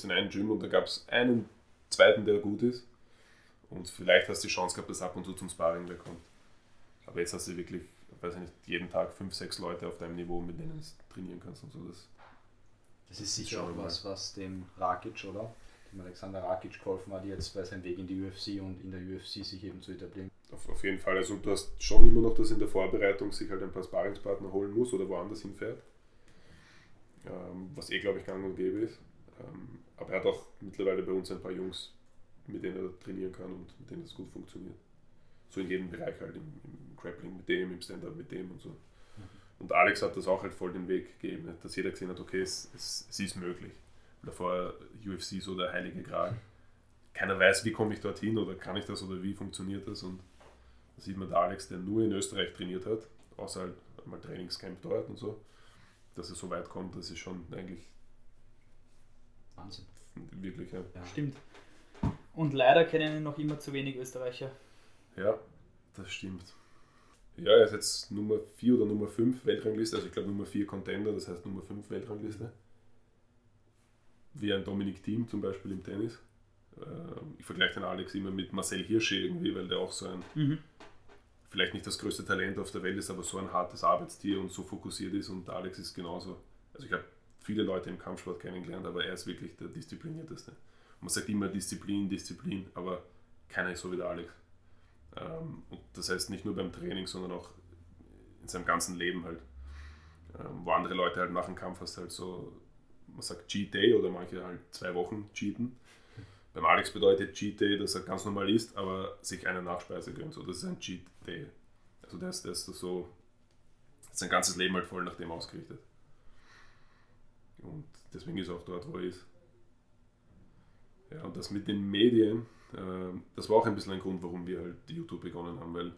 bist in einem Gym und da gab es einen zweiten, der gut ist. Und vielleicht hast du die Chance gehabt, dass ab und zu zum Sparring wer kommt. Aber jetzt hast du wirklich, weiß ich nicht, jeden Tag fünf, sechs Leute auf deinem Niveau, mit denen du trainieren kannst und so. Das, das ist sicher auch was, was dem Rakic, oder? Dem Alexander Rakic geholfen hat, jetzt bei seinem Weg in die UFC und in der UFC sich eben zu etablieren. Auf, auf jeden Fall. Also du hast schon immer noch, dass in der Vorbereitung sich halt ein paar Sparingspartner holen muss oder woanders hinfährt. Ähm, was eh, glaube ich, gang und gäbe ist. Ähm, aber er hat auch mittlerweile bei uns ein paar Jungs, mit denen er trainieren kann und mit denen es gut funktioniert. So in jedem Bereich halt, im, im Grappling mit dem, im Stand-Up mit dem und so. Mhm. Und Alex hat das auch halt voll den Weg gegeben, dass jeder gesehen hat, okay, es, es, es ist möglich. Davor UFC so der heilige Gral. Keiner weiß, wie komme ich dorthin oder kann ich das oder wie funktioniert das. Und da sieht man der Alex, der nur in Österreich trainiert hat, außer halt mal Trainingscamp dort und so, dass er so weit kommt, das ist schon eigentlich Wahnsinn. Wirklich, ja. ja. Stimmt. Und leider kennen noch immer zu wenig Österreicher. Ja, das stimmt. Ja, er ist jetzt Nummer 4 oder Nummer 5 Weltrangliste, also ich glaube Nummer 4 Contender, das heißt Nummer 5 Weltrangliste. Wie ein Dominik Thiem zum Beispiel im Tennis. Ähm, ich vergleiche den Alex immer mit Marcel Hirsche irgendwie, weil der auch so ein, mhm. vielleicht nicht das größte Talent auf der Welt ist, aber so ein hartes Arbeitstier und so fokussiert ist und Alex ist genauso. Also ich habe viele Leute im Kampfsport kennengelernt, aber er ist wirklich der disziplinierteste. man sagt immer Disziplin, Disziplin, aber keiner ist so wie der Alex. Ähm, und das heißt nicht nur beim Training, sondern auch in seinem ganzen Leben halt. Ähm, wo andere Leute halt nach dem Kampf hast halt so, man sagt Cheat Day oder manche halt zwei Wochen cheaten. Beim Alex bedeutet Cheat Day, dass er ganz normal isst, aber sich eine Nachspeise gönnt. So, das ist ein Cheat Day. Also der ist, der ist so, sein ganzes Leben halt voll nach dem ausgerichtet. Und deswegen ist er auch dort, wo er ist. Ja, und das mit den Medien, äh, das war auch ein bisschen ein Grund, warum wir halt YouTube begonnen haben, weil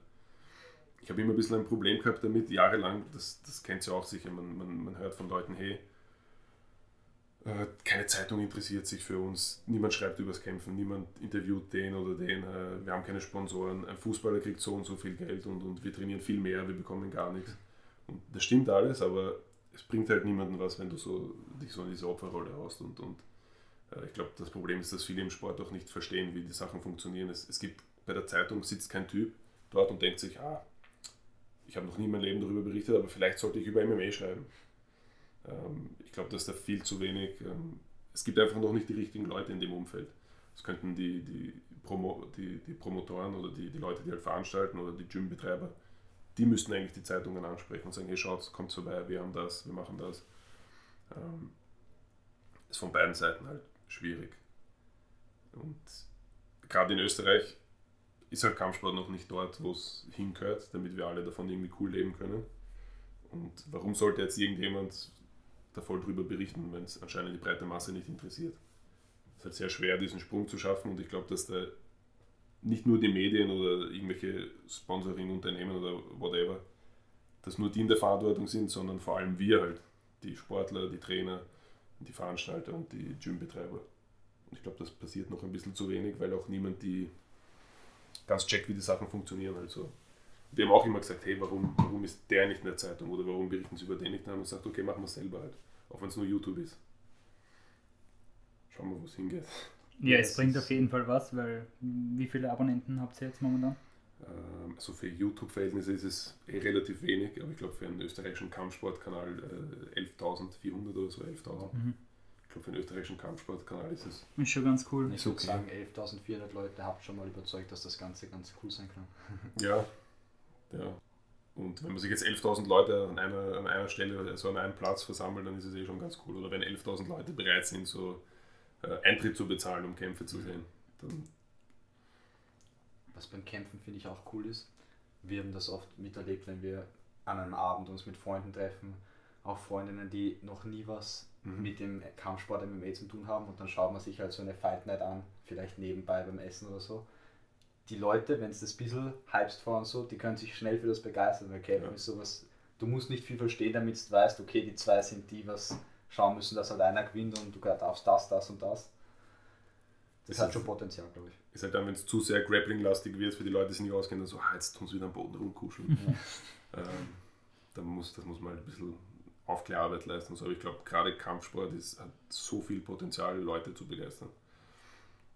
ich habe immer ein bisschen ein Problem gehabt damit, jahrelang, das, das kennt ihr auch sicher, man, man, man hört von Leuten, hey, äh, keine Zeitung interessiert sich für uns, niemand schreibt über das Kämpfen, niemand interviewt den oder den, äh, wir haben keine Sponsoren, ein Fußballer kriegt so und so viel Geld und, und wir trainieren viel mehr, wir bekommen gar nichts. Und das stimmt alles, aber es bringt halt niemandem was, wenn du so, dich so in diese Opferrolle haust. Und, und äh, ich glaube, das Problem ist, dass viele im Sport auch nicht verstehen, wie die Sachen funktionieren. Es, es gibt bei der Zeitung sitzt kein Typ dort und denkt sich, ah, ich habe noch nie in meinem Leben darüber berichtet, aber vielleicht sollte ich über MMA schreiben. Ähm, ich glaube, dass da viel zu wenig, ähm, es gibt einfach noch nicht die richtigen Leute in dem Umfeld. Das könnten die, die, Promo, die, die Promotoren oder die, die Leute, die halt veranstalten oder die Gymbetreiber die müssten eigentlich die Zeitungen ansprechen und sagen, hey schaut, kommt vorbei, wir haben das, wir machen das. Ähm, ist von beiden Seiten halt schwierig. Und gerade in Österreich ist halt Kampfsport noch nicht dort, wo es hingehört, damit wir alle davon irgendwie cool leben können. Und warum sollte jetzt irgendjemand da voll drüber berichten, wenn es anscheinend die breite Masse nicht interessiert? Es ist halt sehr schwer, diesen Sprung zu schaffen und ich glaube, dass der nicht nur die Medien oder irgendwelche Sponsoring-Unternehmen oder whatever, dass nur die in der Verantwortung sind, sondern vor allem wir halt, die Sportler, die Trainer, die Veranstalter und die Gymbetreiber. Und ich glaube, das passiert noch ein bisschen zu wenig, weil auch niemand die ganz checkt, wie die Sachen funktionieren. Also, wir haben auch immer gesagt, hey, warum, warum ist der nicht in der Zeitung oder warum berichten sie über den nicht? Dann haben wir gesagt, okay, machen wir es selber halt, auch wenn es nur YouTube ist. Schauen wir, wo es hingeht. Ja, es bringt auf jeden Fall was, weil wie viele Abonnenten habt ihr jetzt momentan? Also für YouTube-Verhältnisse ist es eh relativ wenig, aber ich glaube für einen österreichischen Kampfsportkanal äh, 11.400 oder so, 11.000. Mhm. Ich glaube für einen österreichischen Kampfsportkanal ist es. Ist schon ganz cool. Ich würde okay. sagen, 11.400 Leute habt schon mal überzeugt, dass das Ganze ganz cool sein kann. ja, ja. Und wenn man sich jetzt 11.000 Leute an einer, an einer Stelle, also an einem Platz versammelt, dann ist es eh schon ganz cool. Oder wenn 11.000 Leute bereit sind, so äh, Eintritt zu bezahlen, um Kämpfe zu sehen. Dann Was beim Kämpfen finde ich auch cool ist, wir haben das oft miterlebt, wenn wir an einem Abend uns mit Freunden treffen, auch Freundinnen, die noch nie was mhm. mit dem Kampfsport MMA zu tun haben und dann schaut man sich halt so eine Fight Night an, vielleicht nebenbei beim Essen oder so. Die Leute, wenn es das ein bisschen hypst vor und so, die können sich schnell für das begeistern, weil Kämpfen ja. ist sowas, du musst nicht viel verstehen, damit du weißt, okay, die zwei sind die, was schauen müssen, dass halt einer gewinnt und du darfst das, das und das. Das hat schon Potenzial, glaube ich. Ist halt dann, wenn es zu sehr Grappling-lastig wird, für die Leute, die sich nicht auskennen, dann so, ah, jetzt tun sie wieder am Boden rumkuscheln. Ja. ähm, dann muss, das muss man halt ein bisschen Aufklärarbeit leisten. So. Aber ich glaube, gerade Kampfsport ist, hat so viel Potenzial, Leute zu begeistern.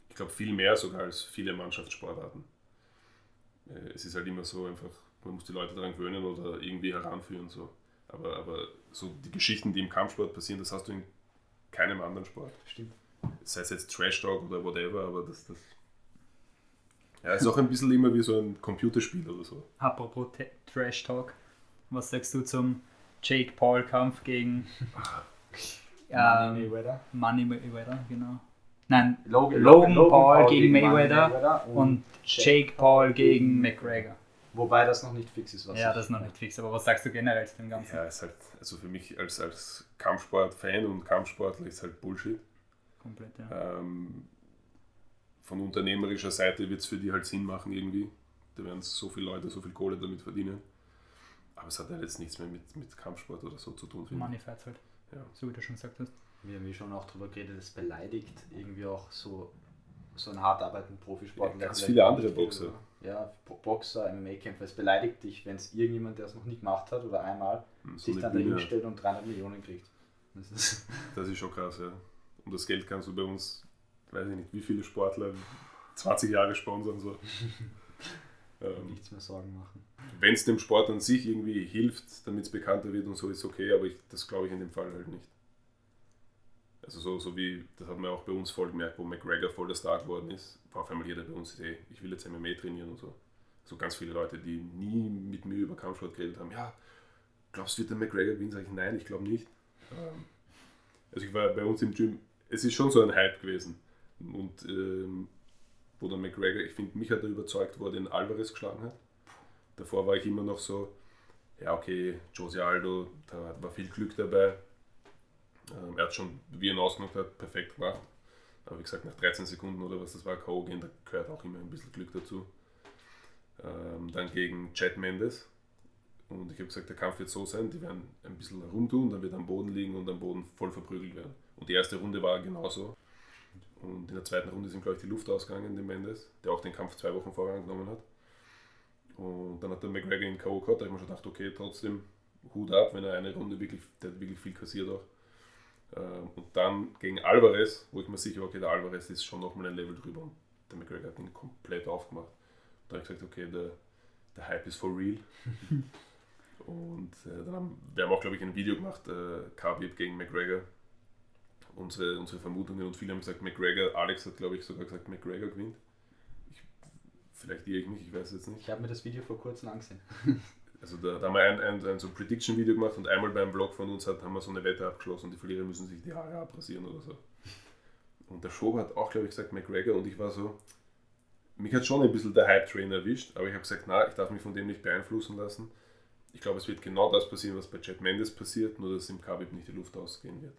Ich glaube, viel mehr sogar als viele Mannschaftssportarten. Äh, es ist halt immer so einfach, man muss die Leute daran gewöhnen oder irgendwie heranführen. So. Aber, aber so die Geschichten, die im Kampfsport passieren, das hast du in keinem anderen Sport. Stimmt. Sei es jetzt Trash Talk oder whatever, aber das, das ja, ist auch ein bisschen immer wie so ein Computerspiel oder so. Apropos T- Trash Talk, was sagst du zum Jake Paul Kampf gegen Money ähm, Mayweather. Money Mayweather, genau. Nein, Logan, Logan Paul gegen Money Mayweather und Jake Paul gegen McGregor. Wobei das noch nicht fix ist, was Ja, ich- das ist noch nicht fix, aber was sagst du generell zu dem Ganzen? Ja, ist halt, also für mich als, als Kampfsport-Fan und Kampfsportler ist halt Bullshit. Komplett, ja. Ähm, von unternehmerischer Seite wird es für die halt Sinn machen irgendwie. Da werden so viele Leute so viel Kohle damit verdienen. Aber es hat halt jetzt nichts mehr mit, mit Kampfsport oder so zu tun. Money Fights halt, Ja. so wie du schon gesagt hast. Wir haben ja schon auch darüber geredet, es beleidigt irgendwie auch so, so einen hart arbeitenden Profisportler. Ja, ganz viele andere Boxer. oder? Ja, Bo- Boxer, MMA-Kämpfer. Es beleidigt dich, wenn es irgendjemand, der es noch nie gemacht hat oder einmal, Hm, So sich dann Bühne, dahin stellt und 300 Millionen kriegt. Das ist, das ist schon krass, ja. Und das Geld kannst du bei uns, weiß ich nicht, wie viele Sportler 20 Jahre sponsern. So. ähm, nichts mehr Sorgen machen. Wenn es dem Sport an sich irgendwie hilft, damit es bekannter wird und so, ist okay, aber ich, das glaube ich in dem Fall halt nicht. Also so, so wie, das hat man auch bei uns voll gemerkt, wo McGregor voll der Star geworden ist, war auf einmal jeder bei uns, hey, ich will jetzt MMA trainieren und so. So ganz viele Leute, die nie mit mir über Kampfsport geredet haben, ja, glaubst du, wird der McGregor gewinnen? Sag ich, nein, ich glaube nicht. Ähm, also ich war bei uns im Gym, es ist schon so ein Hype gewesen. Und ähm, wo der McGregor, ich finde, mich hat er überzeugt, wo er den Alvarez geschlagen hat. Davor war ich immer noch so, ja okay, Jose Aldo, da war viel Glück dabei. Ähm, er hat schon, wie er ihn ausgemacht hat, perfekt gemacht. Aber wie gesagt, nach 13 Sekunden oder was das war, K.O. gehen, da gehört auch immer ein bisschen Glück dazu. Ähm, dann gegen Chad Mendes. Und ich habe gesagt, der Kampf wird so sein, die werden ein bisschen herumtun, dann wird er am Boden liegen und am Boden voll verprügelt werden. Und die erste Runde war genauso. Und in der zweiten Runde ihm, glaube ich, die Luft ausgegangen, dem Mendes, der auch den Kampf zwei Wochen vorher angenommen hat. Und dann hat der McGregor ihn K.O. gehabt, da habe ich mir schon gedacht, okay, trotzdem Hut ab, wenn er eine Runde wirklich, der hat wirklich viel kassiert auch. Ähm, Und dann gegen Alvarez, wo ich mir sicher war, okay, der Alvarez ist schon nochmal ein Level drüber und der McGregor hat ihn komplett aufgemacht. Da habe ich gesagt, okay, der, der Hype ist for real. und äh, dann haben wir haben auch, glaube ich, ein Video gemacht, äh, Khabib gegen McGregor. Unsere, unsere Vermutungen und viele haben gesagt, McGregor, Alex hat, glaube ich, sogar gesagt, McGregor gewinnt. Ich, vielleicht irre ich mich, ich weiß jetzt nicht. Ich habe mir das Video vor kurzem angesehen. Also da, da haben wir ein, ein, ein so Prediction-Video gemacht und einmal beim Blog von uns hat, haben wir so eine Wette abgeschlossen, die Verlierer müssen sich die Haare abrasieren oder so. Und der Show hat auch, glaube ich, gesagt McGregor und ich war so, mich hat schon ein bisschen der Hype-Train erwischt, aber ich habe gesagt, na, ich darf mich von dem nicht beeinflussen lassen. Ich glaube, es wird genau das passieren, was bei Chad Mendes passiert, nur dass im Khabib nicht die Luft ausgehen wird.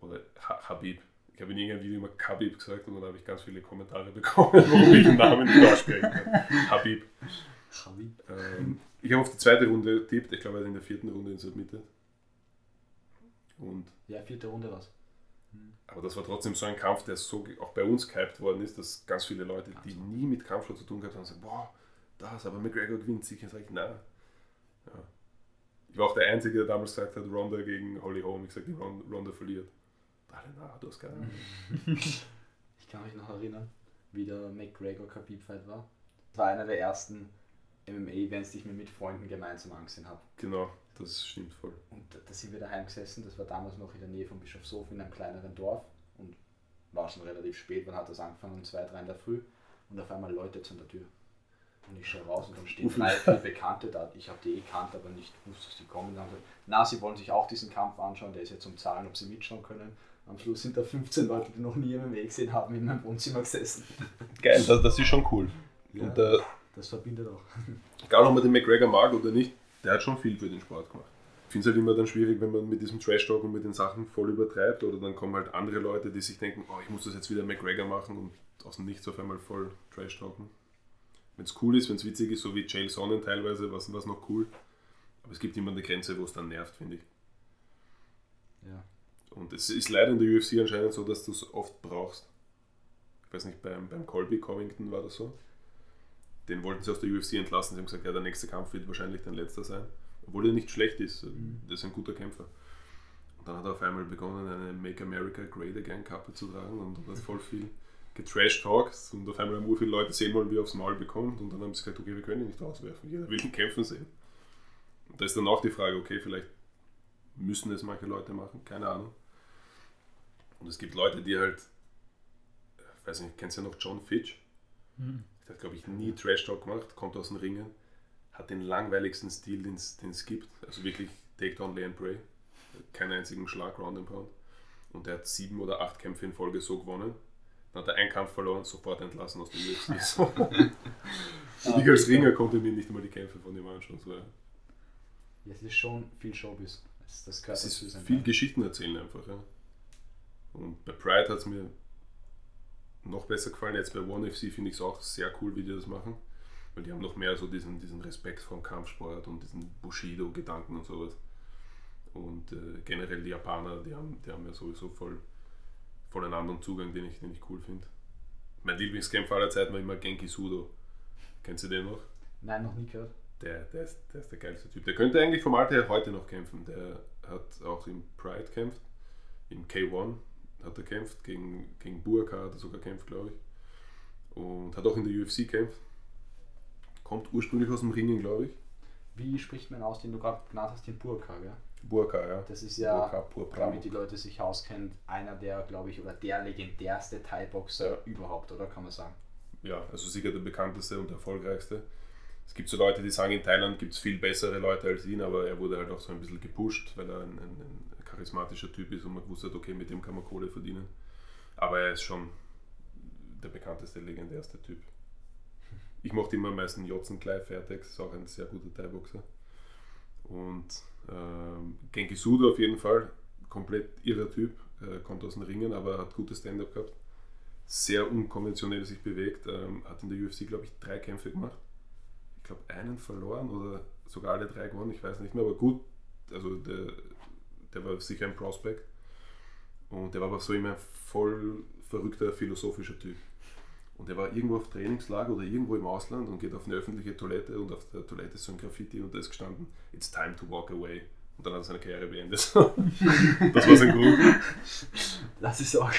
Oder ha Habib. Ich habe in irgendeinem Video immer Khabib gesagt und dann habe ich ganz viele Kommentare bekommen, warum ich den Namen nicht aussprechen kann. Habib. Ähm, ich habe auf die zweite Runde getippt. Ich glaube, er hat in der vierten Runde ihn submitted. Und, Ja, vierte Runde was. aber das war trotzdem so ein Kampf, der so auch bei uns gehypt worden ist, dass ganz viele Leute, die nie mit Kampfsport zu tun gehabt haben, sagen, boah, das, aber McGregor gewinnt sicher. Sag ich, nein. Ja. Ich war auch der Einzige, der damals gesagt hat, Ronda gegen Holly Holm. Ich Ron- Ronda verliert. Alle, na, du hast keine Ahnung. Ich kann mich noch erinnern, wie der McGregor-Khabib-Fight war. Das war einer der ersten MMA-Events, die ich mir mit Freunden gemeinsam angesehen habe. Genau, das stimmt voll. Und da, da sind wir daheim gesessen, das war damals noch in der Nähe von Bischofshofen in einem kleineren Dorf und war schon relativ spät, wann hat das angefangen? Um zwei, drei in der Früh und auf einmal läutet an der Tür. Und ich schaue raus und dann stehen drei, vier Bekannte da. Ich habe die eh kannt, aber nicht gewusst, dass die kommen. Dann haben sie, na, sie wollen sich auch diesen Kampf anschauen, der ist jetzt um Zahlen, ob sie mitschauen können. Am Schluss sind da 15 Leute, die noch nie MMA gesehen haben, in meinem Wohnzimmer gesessen. Geil, das, das ist schon cool. Ja. Und äh, Das verbindet auch. egal ob man den McGregor mag oder nicht, der hat schon viel für den Sport gemacht. Ich finde es halt immer dann schwierig, wenn man mit diesem Trash-Talk und mit den Sachen voll übertreibt oder dann kommen halt andere Leute, die sich denken, oh, ich muss das jetzt wieder McGregor machen und aus dem Nichts auf einmal voll Trash-Talken. Wenn es cool ist, wenn es witzig ist, so wie Chael Sonnen teilweise, was was noch cool. Aber es gibt immer eine Grenze, wo es dann nervt, finde ich. Ja. Und es ist leider in der UFC anscheinend so, dass du es oft brauchst. Ich weiß nicht, beim, beim Colby Covington war das so. Den wollten sie aus der UFC entlassen. Sie haben gesagt, ja, der nächste Kampf wird wahrscheinlich dein letzter sein. obwohl er nicht schlecht ist. Mhm. Der ist ein guter Kämpfer. Und dann hat er auf einmal begonnen, eine Make America Great Again Kappe zu tragen und hat voll viel getrash talks und auf einmal haben viele Leute sehen wollen, wie er aufs Maul bekommt und dann haben sie gesagt, okay, wir können ihn nicht rauswerfen, jeder will ihn kämpfen sehen. Und da ist dann auch die Frage, okay, vielleicht müssen es manche Leute machen, keine Ahnung. Und es gibt Leute, die halt, ich weiß nicht, kennst du ja noch John Fitch? Mhm. Der hat, glaube ich, nie Trash Talk gemacht, kommt aus den Ringen, hat den langweiligsten Stil, den es gibt. Also wirklich Takedown, Lay and Pray. Keinen einzigen Schlag, Round and Pound. Und er hat sieben oder acht Kämpfe in Folge so gewonnen dann hat er einen Kampf verloren, sofort entlassen aus der UFC. und ich als Ringer konnte mir nicht einmal die Kämpfe von ihm anschauen. So, ja. es ist schon viel Showbiz. Das, das es ist viel. Geschichten erzählen einfach. Ja. Und bei Pride hat es mir noch besser gefallen. Jetzt bei One FC finde ich es auch sehr cool, wie die das machen. Weil die haben noch mehr so diesen, diesen Respekt vor dem Kampfsport und diesen Bushido-Gedanken und sowas. Und äh, generell die Japaner, die haben, die haben ja sowieso voll voll einen anderen Zugang, den ich, den ich cool finde. Mein Lieblingskämpfer aller Zeiten war immer Genki Sudo. Kennst du den noch? Nein, noch nie gehört. Der, der, ist, der ist der geilste Typ. Der könnte eigentlich vom Alter her heute noch kämpfen. Der hat auch im Pride kämpft, im K1 hat er kämpft, gegen, gegen Burka hat er sogar kämpft, glaube ich. Und hat auch in der UFC kämpft. Kommt ursprünglich aus dem Ringen, glaube ich. Wie spricht man aus, den du gerade genannt hast, den Burka, gell? Burka, ja. Das ist ja, damit die Leute sich auskennen, einer der, glaube ich, oder der legendärste Thai-Boxer ja. überhaupt, oder kann man sagen? Ja, also sicher der bekannteste und erfolgreichste. Es gibt so Leute, die sagen, in Thailand gibt es viel bessere Leute als ihn, aber er wurde halt auch so ein bisschen gepusht, weil er ein, ein, ein charismatischer Typ ist und man gewusst hat, okay, mit dem kann man Kohle verdienen. Aber er ist schon der bekannteste, legendärste Typ. Ich mochte immer am meisten Jotzen Clive Fairtex, ist auch ein sehr guter Thai-Boxer. Und ähm, Genki Sudo auf jeden Fall, komplett irrer Typ, äh, kommt aus den Ringen, aber hat gutes Stand-up gehabt. Sehr unkonventionell sich bewegt, ähm, hat in der UFC, glaube ich, drei Kämpfe gemacht. Ich glaube, einen verloren oder sogar alle drei gewonnen, ich weiß nicht mehr, aber gut, also der, der war sicher ein Prospect. Und der war aber so immer voll verrückter philosophischer Typ. Und er war irgendwo auf Trainingslager oder irgendwo im Ausland und geht auf eine öffentliche Toilette und auf der Toilette ist so ein Graffiti und da ist gestanden, It's time to walk away. Und dann hat er seine Karriere beendet. das war sein Grund. Das ist auch.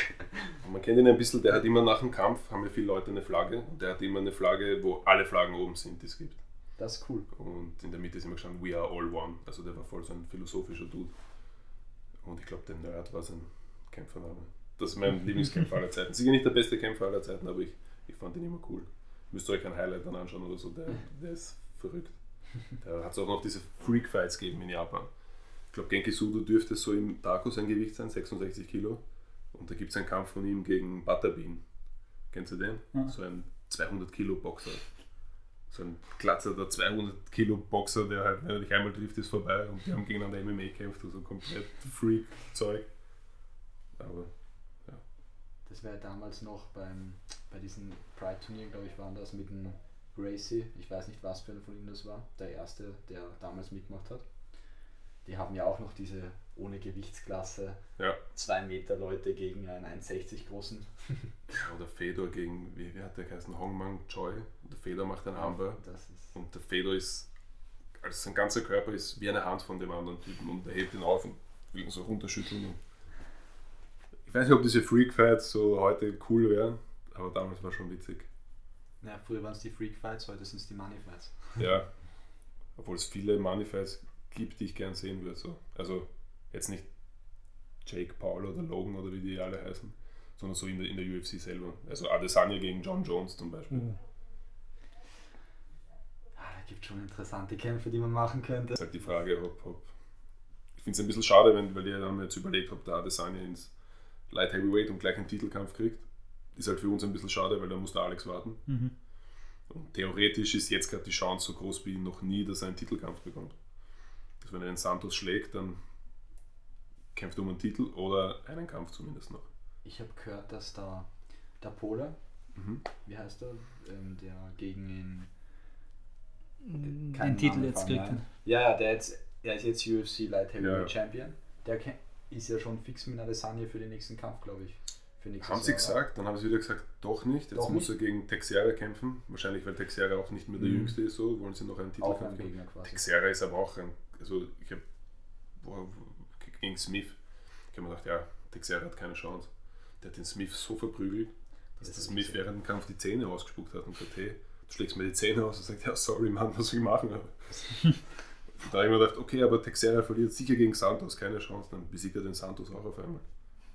Und man kennt ihn ein bisschen, der hat immer nach dem Kampf, haben ja viele Leute eine Flagge und der hat immer eine Flagge, wo alle Flaggen oben sind, die es gibt. Das ist cool. Und in der Mitte ist immer gestanden, We are all one. Also der war voll so ein philosophischer Dude. Und ich glaube, der Nerd war sein Kämpfername. Das ist mein Lieblingskämpfer aller Zeiten. Sicher nicht der beste Kämpfer aller Zeiten, aber ich ich fand ihn immer cool. Müsst ihr euch ein Highlight dann anschauen oder so, der, der ist verrückt. Da hat es auch noch diese Freak-Fights gegeben in Japan. Ich glaube, Genki Sudo dürfte so im Taco sein Gewicht sein, 66 Kilo. Und da gibt es einen Kampf von ihm gegen Butterbean. Kennst du den? Ja. So ein 200 Kilo Boxer. So ein glatzer 200 Kilo Boxer, der halt, wenn er dich einmal trifft, ist vorbei. Und die haben gegeneinander MMA gekämpft, also komplett Freak-Zeug. Aber das wäre damals noch beim, bei diesen Pride-Turnieren, glaube ich, waren das mit dem Gracie. Ich weiß nicht, was für ein von ihnen das war. Der erste, der damals mitgemacht hat. Die haben ja auch noch diese ohne Gewichtsklasse ja. 2 Meter Leute gegen einen 1,60 großen. Oder Fedor gegen, wie, wie hat der geheißen? Hongmang Choi. Der Fedor macht einen Armbar. Und der Fedor ist, also sein ganzer Körper ist wie eine Hand von dem anderen Typen und er hebt ihn auf und will ihn so runterschütteln. Ich weiß nicht, ob diese Freak-Fights so heute cool wären, aber damals war schon witzig. Ja, früher waren es die Freak-Fights, heute sind es die Money-Fights. Ja, obwohl es viele Money-Fights gibt, die ich gern sehen würde. So. Also jetzt nicht Jake Paul oder Logan oder wie die alle heißen, sondern so in der, in der UFC selber. Also Adesanya gegen John Jones zum Beispiel. Mhm. Ah, da gibt es schon interessante Kämpfe, die man machen könnte. Das ist halt die Frage, ob, ob ich finde es ein bisschen schade, wenn, weil ihr dann jetzt überlegt habt, da Adesanya ins Light Heavyweight und gleich einen Titelkampf kriegt. Ist halt für uns ein bisschen schade, weil da muss der Alex warten. Mhm. Und theoretisch ist jetzt gerade die Chance so groß wie noch nie, dass er einen Titelkampf bekommt. Also wenn er den Santos schlägt, dann kämpft er um einen Titel oder einen Kampf zumindest noch. Ich habe gehört, dass da der Pole, mhm. wie heißt er, ähm, der gegen ihn den Titel jetzt kriegt. Ja, der, jetzt, der ist jetzt UFC Light Heavyweight ja. Champion. Der ist ja schon fix mit einer Lasagne für den nächsten Kampf, glaube ich. Haben sie gesagt, dann haben sie wieder gesagt, doch nicht. Jetzt doch muss nicht. er gegen Texera kämpfen. Wahrscheinlich, weil Texera auch nicht mehr der mhm. Jüngste ist, so wollen sie noch einen Titelkampf geben. Texera ist aber auch ein, also ich habe gegen Smith, ich habe mir gedacht, ja, Texera hat keine Chance. Der hat den Smith so verprügelt, dass Das der Smith während dem Kampf die Zähne ausgespuckt hat und gesagt, hey, du schlägst mir die Zähne aus und sagt, ja, sorry Mann, was soll ich machen? da habe ich mir gedacht, okay, aber Texera verliert sicher gegen Santos, keine Chance, dann besiegt er den Santos auch auf einmal.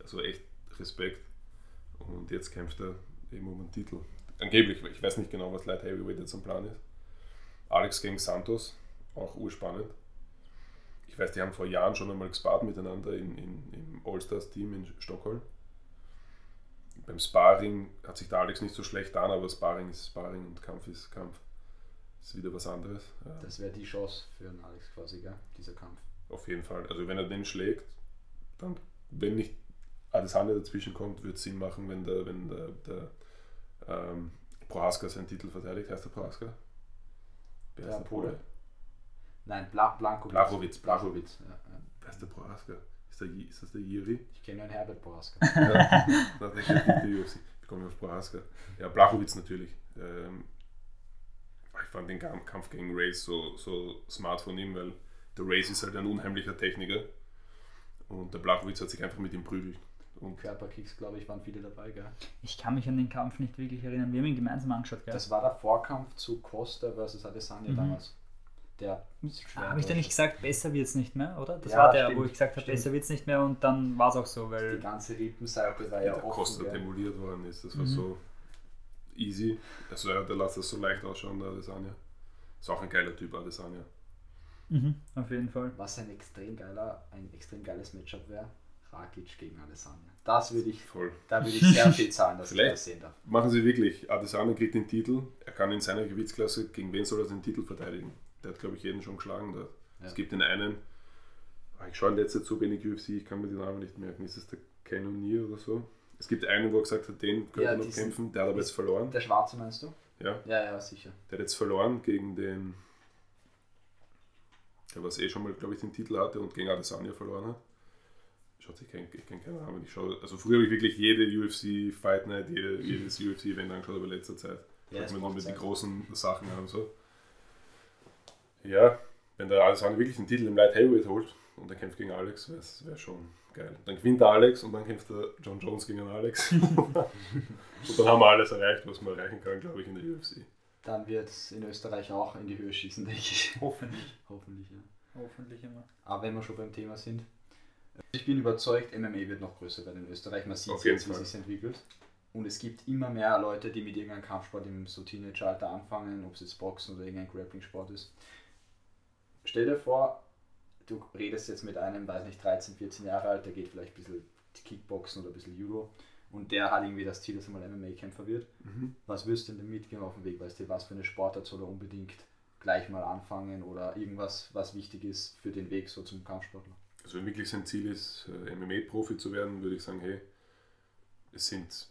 Also echt Respekt. Und jetzt kämpft er eben um den Titel. Angeblich, ich weiß nicht genau, was Light Heavyweight jetzt am Plan ist. Alex gegen Santos, auch urspannend. Ich weiß, die haben vor Jahren schon einmal gespart miteinander in, in, im All-Stars-Team in Stockholm. Beim Sparring hat sich der Alex nicht so schlecht an, aber Sparring ist Sparring und Kampf ist Kampf. ist wieder was anderes. Das wäre die Chance für den Alex quasi, gell? dieser Kampf. auf jeden Fall. Also wenn er den schlägt, dann, wenn nicht Adesanya dazwischen kommt, wird es Sinn machen, wenn der, wenn der, der ähm, Prohaska seinen Titel verteidigt. Heißt der Prohaska? Wer ist der Pole. Pole? Nein, Bla Blankowitz. Blachowitz, Blachowitz. Ja, ja. Wer ist der Prohaska? Ist, der, ist das der Jiri? Ich kenne nur einen Herbert Boraska. Ja, das ist der die UFC. Ich komme auf Prohaska. Ja, Blachowitz natürlich. Ähm, ich fand den Kamp- Kampf gegen Race so, so smart von ihm, weil der Race ist halt ein unheimlicher Techniker und der Blachowitz hat sich einfach mit ihm prügelt. Und Körperkicks, glaube ich, waren viele dabei, gell? Ich kann mich an den Kampf nicht wirklich erinnern. Wir haben ihn gemeinsam angeschaut, gell? Das war der Vorkampf zu Costa versus Adesanya Mhm. damals. Der schwer habe ich da nicht gesagt, besser wird's nicht mehr, oder? Das Ja, war der, stimmt, wo ich gesagt habe, besser wird's nicht mehr und dann war es auch so, weil Die ganze Rippenseite war ja offen. Costa gell? demoliert worden ist, das war Mhm. so easy. Also ja, der lässt das so leicht ausschauen, der Adesanya. Ist auch ein geiler Typ, Adesanya. mhm, auf jeden Fall. Was ein extrem geiler, ein extrem geiles Matchup wäre, Rakic gegen Adesanya. Das würde ich, Voll. da würde ich sehr viel zahlen, dass ich Vielleicht. das sehen darf. Machen Sie wirklich, Adesanya kriegt den Titel, er kann in seiner Gewichtsklasse, gegen wen soll er den Titel verteidigen? Der hat, glaube ich, jeden schon geschlagen dort. Ja. Es gibt den einen, ah, ich schaue in letzter Zeit so wenig UFC, ich kann mir den Namen nicht merken, ist das der O'Neill oder so? Es gibt einen, wo er gesagt hat, den könnte Ja, er noch diesen- kämpfen, der hat aber jetzt verloren. Der Schwarze meinst du? Ja, Ja, ja, sicher. der hat jetzt verloren gegen den, der was eh schon mal, glaube ich, den Titel hatte und gegen Adesanya verloren hat. Schaut sich kein, ich kenne keinen Namen. Ich schaue, also früher habe ich wirklich jede UFC Fight Night, jede, jedes UFC Event angeschaut, aber in letzter Zeit. Ja, es mir nur mit die großen Sachen an und so. Ja, wenn der Adesanya wirklich den Titel im Light Heavyweight holt und er kämpft gegen Alex, wäre wär schon geil. Dann gewinnt der Alex und dann kämpft der John Jones gegen Alex. und dann haben wir alles erreicht, was man erreichen kann, glaube ich, in der UFC. Dann wird es in Österreich auch in die Höhe schießen, denke ich. Hoffentlich. Hoffentlich, ja. Hoffentlich immer. Aber wenn wir schon beim Thema sind, ich bin überzeugt, MMA wird noch größer werden in Österreich. Man sieht jetzt, wie sich entwickelt. Und es gibt immer mehr Leute, die mit irgendeinem Kampfsport im so Teenageralter anfangen, ob es jetzt Boxen oder irgendein Grappling-Sport ist. Stell dir vor, du redest jetzt mit einem, weiß nicht, 13, 14 Jahre alt, der geht vielleicht ein bisschen Kickboxen oder ein bisschen Judo und der hat irgendwie das Ziel, dass er mal MMA-Kämpfer wird. Was wirst du denn mitgeben auf dem Weg? Weißt du, was für eine Sportart soll er unbedingt gleich mal anfangen oder irgendwas, was wichtig ist für den Weg so zum Kampfsportler? Also wenn wirklich sein Ziel ist, äh, MMA-Profi zu werden, würde ich sagen, hey, es sind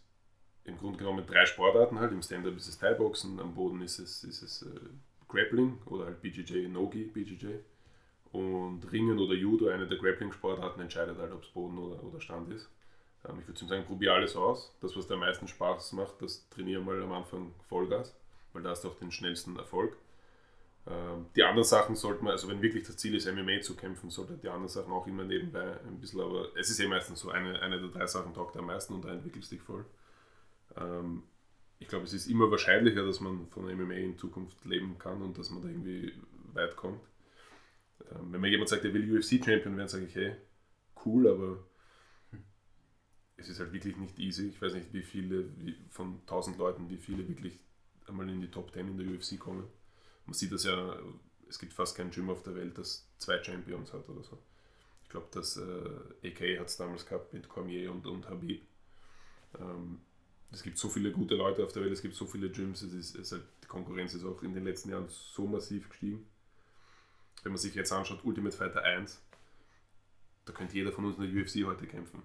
im Grunde genommen drei Sportarten halt. Im Stand-Up ist es Thai-Boxen, am Boden ist es, ist es äh, Grappling oder halt BJJ, Nogi, BJJ. Und Ringen oder Judo, eine der Grappling-Sportarten, entscheidet halt, ob es Boden oder, oder Stand ist. Ähm, ich würde sagen, probier alles aus. Das, was dir am meisten Spaß macht, das trainiere mal am Anfang Vollgas, weil da hast du auch den schnellsten Erfolg. Ähm, Die anderen Sachen sollte man, also wenn wirklich das Ziel ist, MMA zu kämpfen, sollte die anderen Sachen auch immer nebenbei ein bisschen, aber es ist eh meistens so, eine, eine der drei Sachen taugt am meisten und da entwickelst dich voll. Ähm, Ich glaube, es ist immer wahrscheinlicher, dass man von MMA in Zukunft leben kann und dass man da irgendwie weit kommt. Ähm, Wenn mir jemand sagt, er will UFC-Champion werden, sage ich, hey, cool, aber es ist halt wirklich nicht easy. Ich weiß nicht, wie viele wie, von 1000 Leuten, wie viele wirklich einmal in die Top 10 in der UFC kommen. Man sieht das ja, es gibt fast kein Gym auf der Welt, das zwei Champions hat oder so. Ich glaube, das äh, AK hat es damals gehabt mit Cormier und, und Habib. Ähm, es gibt so viele gute Leute auf der Welt, es gibt so viele Gyms, es ist, es halt, die Konkurrenz ist auch in den letzten Jahren so massiv gestiegen. Wenn man sich jetzt anschaut, Ultimate Fighter 1, da könnte jeder von uns in der UFC heute kämpfen.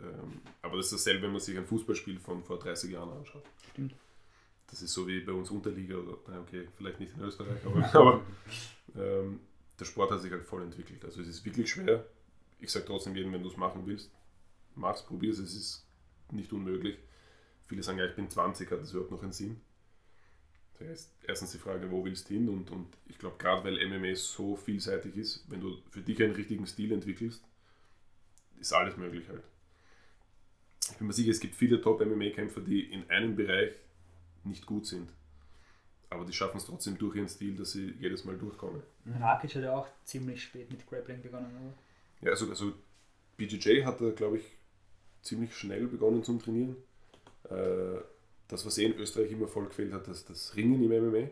Ähm, aber das ist dasselbe, wenn man sich ein Fußballspiel von vor 30 Jahren anschaut. Stimmt. Das ist so wie bei uns Unterliga oder, na okay, vielleicht nicht in Österreich, aber, aber ähm, der Sport hat sich halt voll entwickelt. Also es ist wirklich schwer. Ich sage trotzdem jedem, wenn du es machen willst, mach's, probier's, es ist nicht unmöglich. Viele sagen, ja, ich bin 20, hat das überhaupt noch einen Sinn? Da ist erstens die Frage, wo willst du hin? Und, und ich glaube, gerade weil MMA so vielseitig ist, wenn du für dich einen richtigen Stil entwickelst, ist alles möglich halt. Ich bin mir sicher, es gibt viele Top-MMA-Kämpfer, die in einem Bereich nicht gut sind. Aber die schaffen es trotzdem durch ihren Stil, dass sie jedes Mal durchkommen. Rakic hat ja auch ziemlich spät mit Grappling begonnen, oder? Ja, also, also BJJ hat er, glaube ich, ziemlich schnell begonnen zum Trainieren. Äh, das, was eh in Österreich immer voll gefehlt hat, das, das Ringen im MMA.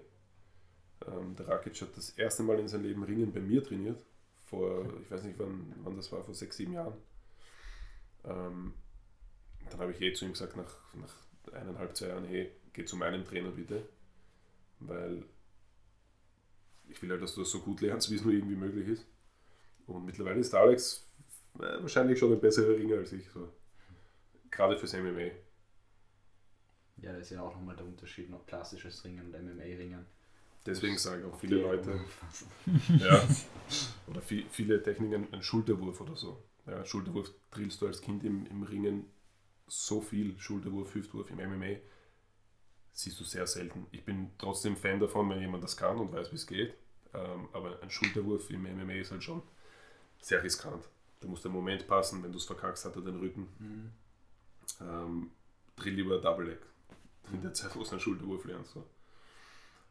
Ähm, der Rakic hat das erste Mal in seinem Leben Ringen bei mir trainiert. Vor, ich weiß nicht wann, wann das war, vor sechs, sieben Jahren. Ähm, dann habe ich eh zu ihm gesagt, nach, nach eineinhalb, zwei Jahren, hey, geh zu meinem Trainer bitte. Weil ich will halt, dass du das so gut lernst, wie es nur irgendwie möglich ist. Und mittlerweile ist Alex äh, wahrscheinlich schon ein besserer Ringer als ich. So. Gerade fürs MMA. Ja, da ist ja auch nochmal der Unterschied noch klassisches Ringen und MMA-Ringen. Deswegen sagen auch viele Leute, ja, oder viel, viele Techniken, ein Schulterwurf oder so. Ja, Schulterwurf drillst du als Kind im, im Ringen so viel, Schulterwurf, Hüftwurf im MMA, siehst du sehr selten. Ich bin trotzdem Fan davon, wenn jemand das kann und weiß, wie es geht. Ähm, aber ein Schulterwurf im MMA ist halt schon sehr riskant. Da muss der Moment passen, wenn du es verkackst, hat er den Rücken. Mhm. Ähm, drill lieber Double Leg. In der Zeit, wo du einen Schulterwurf lernst. So.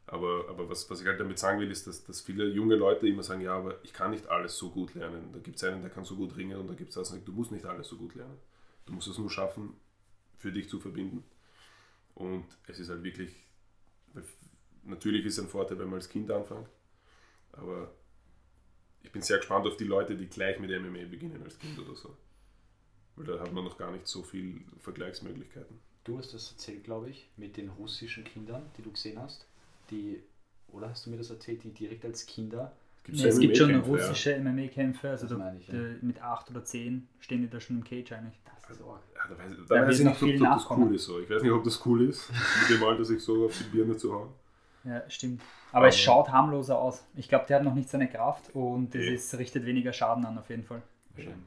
Aber, aber was, was ich halt damit sagen will, ist, dass, dass viele junge Leute immer sagen, ja, aber ich kann nicht alles so gut lernen. Da gibt es einen, der kann so gut ringen und da gibt es einen, du musst nicht alles so gut lernen. Du musst es nur schaffen, für dich zu verbinden. Und es ist halt wirklich, natürlich ist es ein Vorteil, wenn man als Kind anfängt, aber ich bin sehr gespannt auf die Leute, die gleich mit MMA beginnen als Kind oder so. Weil da hat man noch gar nicht so viel Vergleichsmöglichkeiten. Du hast das erzählt, glaube ich, mit den russischen Kindern, die du gesehen hast. Die, oder hast du mir das erzählt, die direkt als Kinder. Gibt's nee, es gibt schon russische ja. MMA-Kämpfe, also da, ich, ja. mit 8 oder 10 stehen die da schon im Cage eigentlich. Das ist also, ja, da weiß, da da weiß ich nicht, ob, ob das cool ist. So. Ich weiß nicht, ob das cool ist, mit dem Alter sich so auf die Birne zu hauen. Ja, stimmt. Aber, Aber es schaut harmloser aus. Ich glaube, der hat noch nicht seine Kraft und es richtet weniger Schaden an, auf jeden Fall. Wahrscheinlich.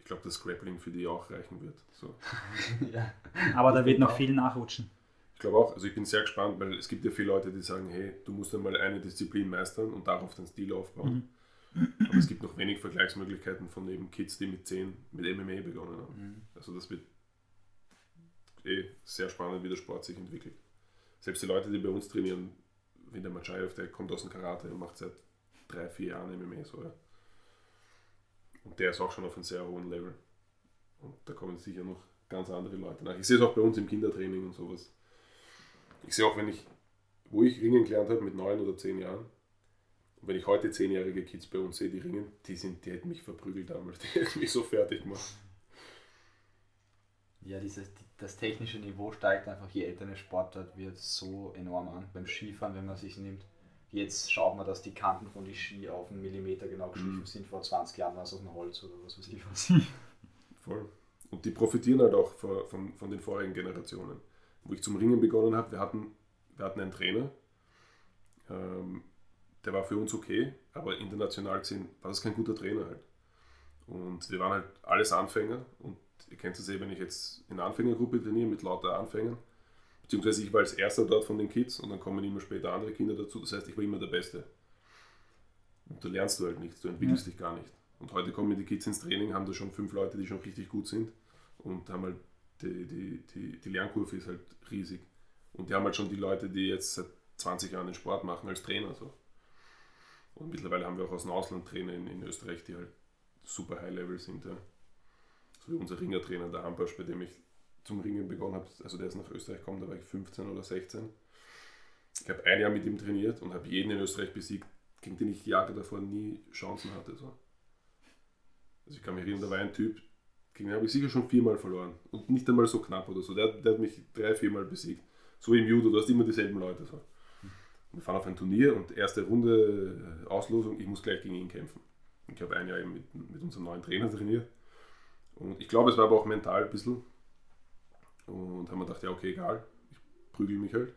Ich glaube, dass Grappling für die auch reichen wird. So. ja. Aber da wird noch viel nachrutschen. Ich glaube auch, also ich bin sehr gespannt, weil es gibt ja viele Leute, die sagen, hey, du musst einmal eine Disziplin meistern und darauf den Stil aufbauen. Mhm. Aber es gibt noch wenig Vergleichsmöglichkeiten von eben Kids, die mit 10 mit MMA begonnen haben. Mhm. Also das wird eh sehr spannend, wie der Sport sich entwickelt. Selbst die Leute, die bei uns trainieren, wie der Machayev, der kommt aus dem Karate und macht seit drei, vier Jahren MMA so, ja. Und der ist auch schon auf einem sehr hohen Level. Und da kommen sicher noch ganz andere Leute nach. Ich sehe es auch bei uns im Kindertraining und sowas ich sehe auch, wenn ich, wo ich Ringen gelernt habe mit neun oder zehn Jahren, und wenn ich heute zehnjährige Kids bei uns sehe, die ringen, die, sind, die hätten mich verprügelt damals, die hätten mich so fertig gemacht. Ja, dieses, das technische Niveau steigt einfach, je älter eine Sportart wird, so enorm an. Beim Skifahren, wenn man sich nimmt, jetzt schaut man, dass die Kanten von den Ski auf einen Millimeter genau geschliffen mhm. sind. Vor 20 Jahren war es aus dem Holz oder was weiß ich was. Voll. Und die profitieren halt auch von, von, von den vorigen Generationen wo ich zum Ringen begonnen habe, wir hatten, wir hatten einen Trainer, ähm, der war für uns okay, aber international gesehen war das kein guter Trainer halt. Und wir waren halt alles Anfänger und ihr kennt es eh, wenn ich jetzt in einer Anfängergruppe trainiere mit lauter Anfängern, beziehungsweise ich war als erster dort von den Kids und dann kommen immer später andere Kinder dazu, das heißt, ich war immer der Beste. Und da lernst du halt nichts, du entwickelst ja. dich gar nicht. Und heute kommen die Kids ins Training, haben da schon fünf Leute, die schon richtig gut sind und haben halt die, die, die, die Lernkurve ist halt riesig. Und die haben halt schon die Leute, die jetzt seit 20 Jahren den Sport machen, als Trainer. So. Und mittlerweile haben wir auch aus dem Ausland Trainer in, in Österreich, die halt super High-Level sind. Ja. So wie unser Ringertrainer, der Ambasch, bei dem ich zum Ringen begonnen habe. Also der ist nach Österreich gekommen, da war ich 15 oder 16. Ich habe ein Jahr mit ihm trainiert und habe jeden in Österreich besiegt, gegen den ich Jahre davor nie Chancen hatte. So. Also ich kann mich erinnern, da war ein Typ, gegen den habe ich sicher schon viermal verloren. Und nicht einmal so knapp oder so. Der, der hat mich drei, viermal besiegt. So wie im Judo, du hast immer dieselben Leute. So. Wir fahren auf ein Turnier und erste Runde äh, Auslosung, ich muss gleich gegen ihn kämpfen. Ich habe ein Jahr eben mit, mit unserem neuen Trainer trainiert. Und ich glaube, es war aber auch mental ein bisschen. Und haben wir gedacht, ja, okay, egal, ich prügel mich halt,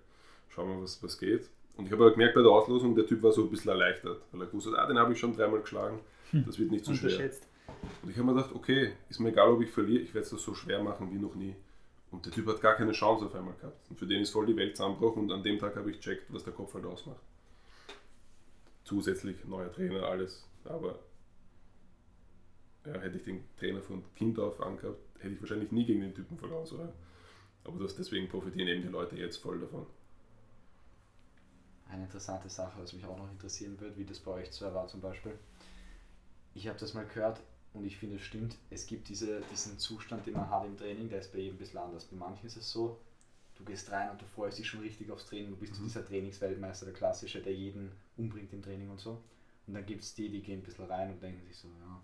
schauen wir, was, was geht. Und ich habe aber gemerkt bei der Auslosung, der Typ war so ein bisschen erleichtert, weil er gewusst hat, ah, den habe ich schon dreimal geschlagen, hm. das wird nicht so schwer. Und ich habe mir gedacht, okay, ist mir egal, ob ich verliere, ich werde es das so schwer machen wie noch nie. Und der Typ hat gar keine Chance auf einmal gehabt. Und für den ist voll die Welt zusammengebrochen und an dem Tag habe ich gecheckt, was der Kopf halt ausmacht. Zusätzlich neuer Trainer, alles. Aber ja, hätte ich den Trainer von Kind auf angehabt, hätte ich wahrscheinlich nie gegen den Typen verloren. So, ja. Aber das, deswegen profitieren eben die Leute jetzt voll davon. Eine interessante Sache, was mich auch noch interessieren wird, wie das bei euch zwar war zum Beispiel. Ich habe das mal gehört und ich finde es stimmt, es gibt diese, diesen Zustand, den man hat im Training, der ist bei jedem ein bisschen anders. Bei manchen ist es so, du gehst rein und du freust dich schon richtig aufs Training, du bist mhm. dieser Trainingsweltmeister, der klassische, der jeden umbringt im Training und so. Und dann gibt es die, die gehen ein bisschen rein und denken sich so, ja,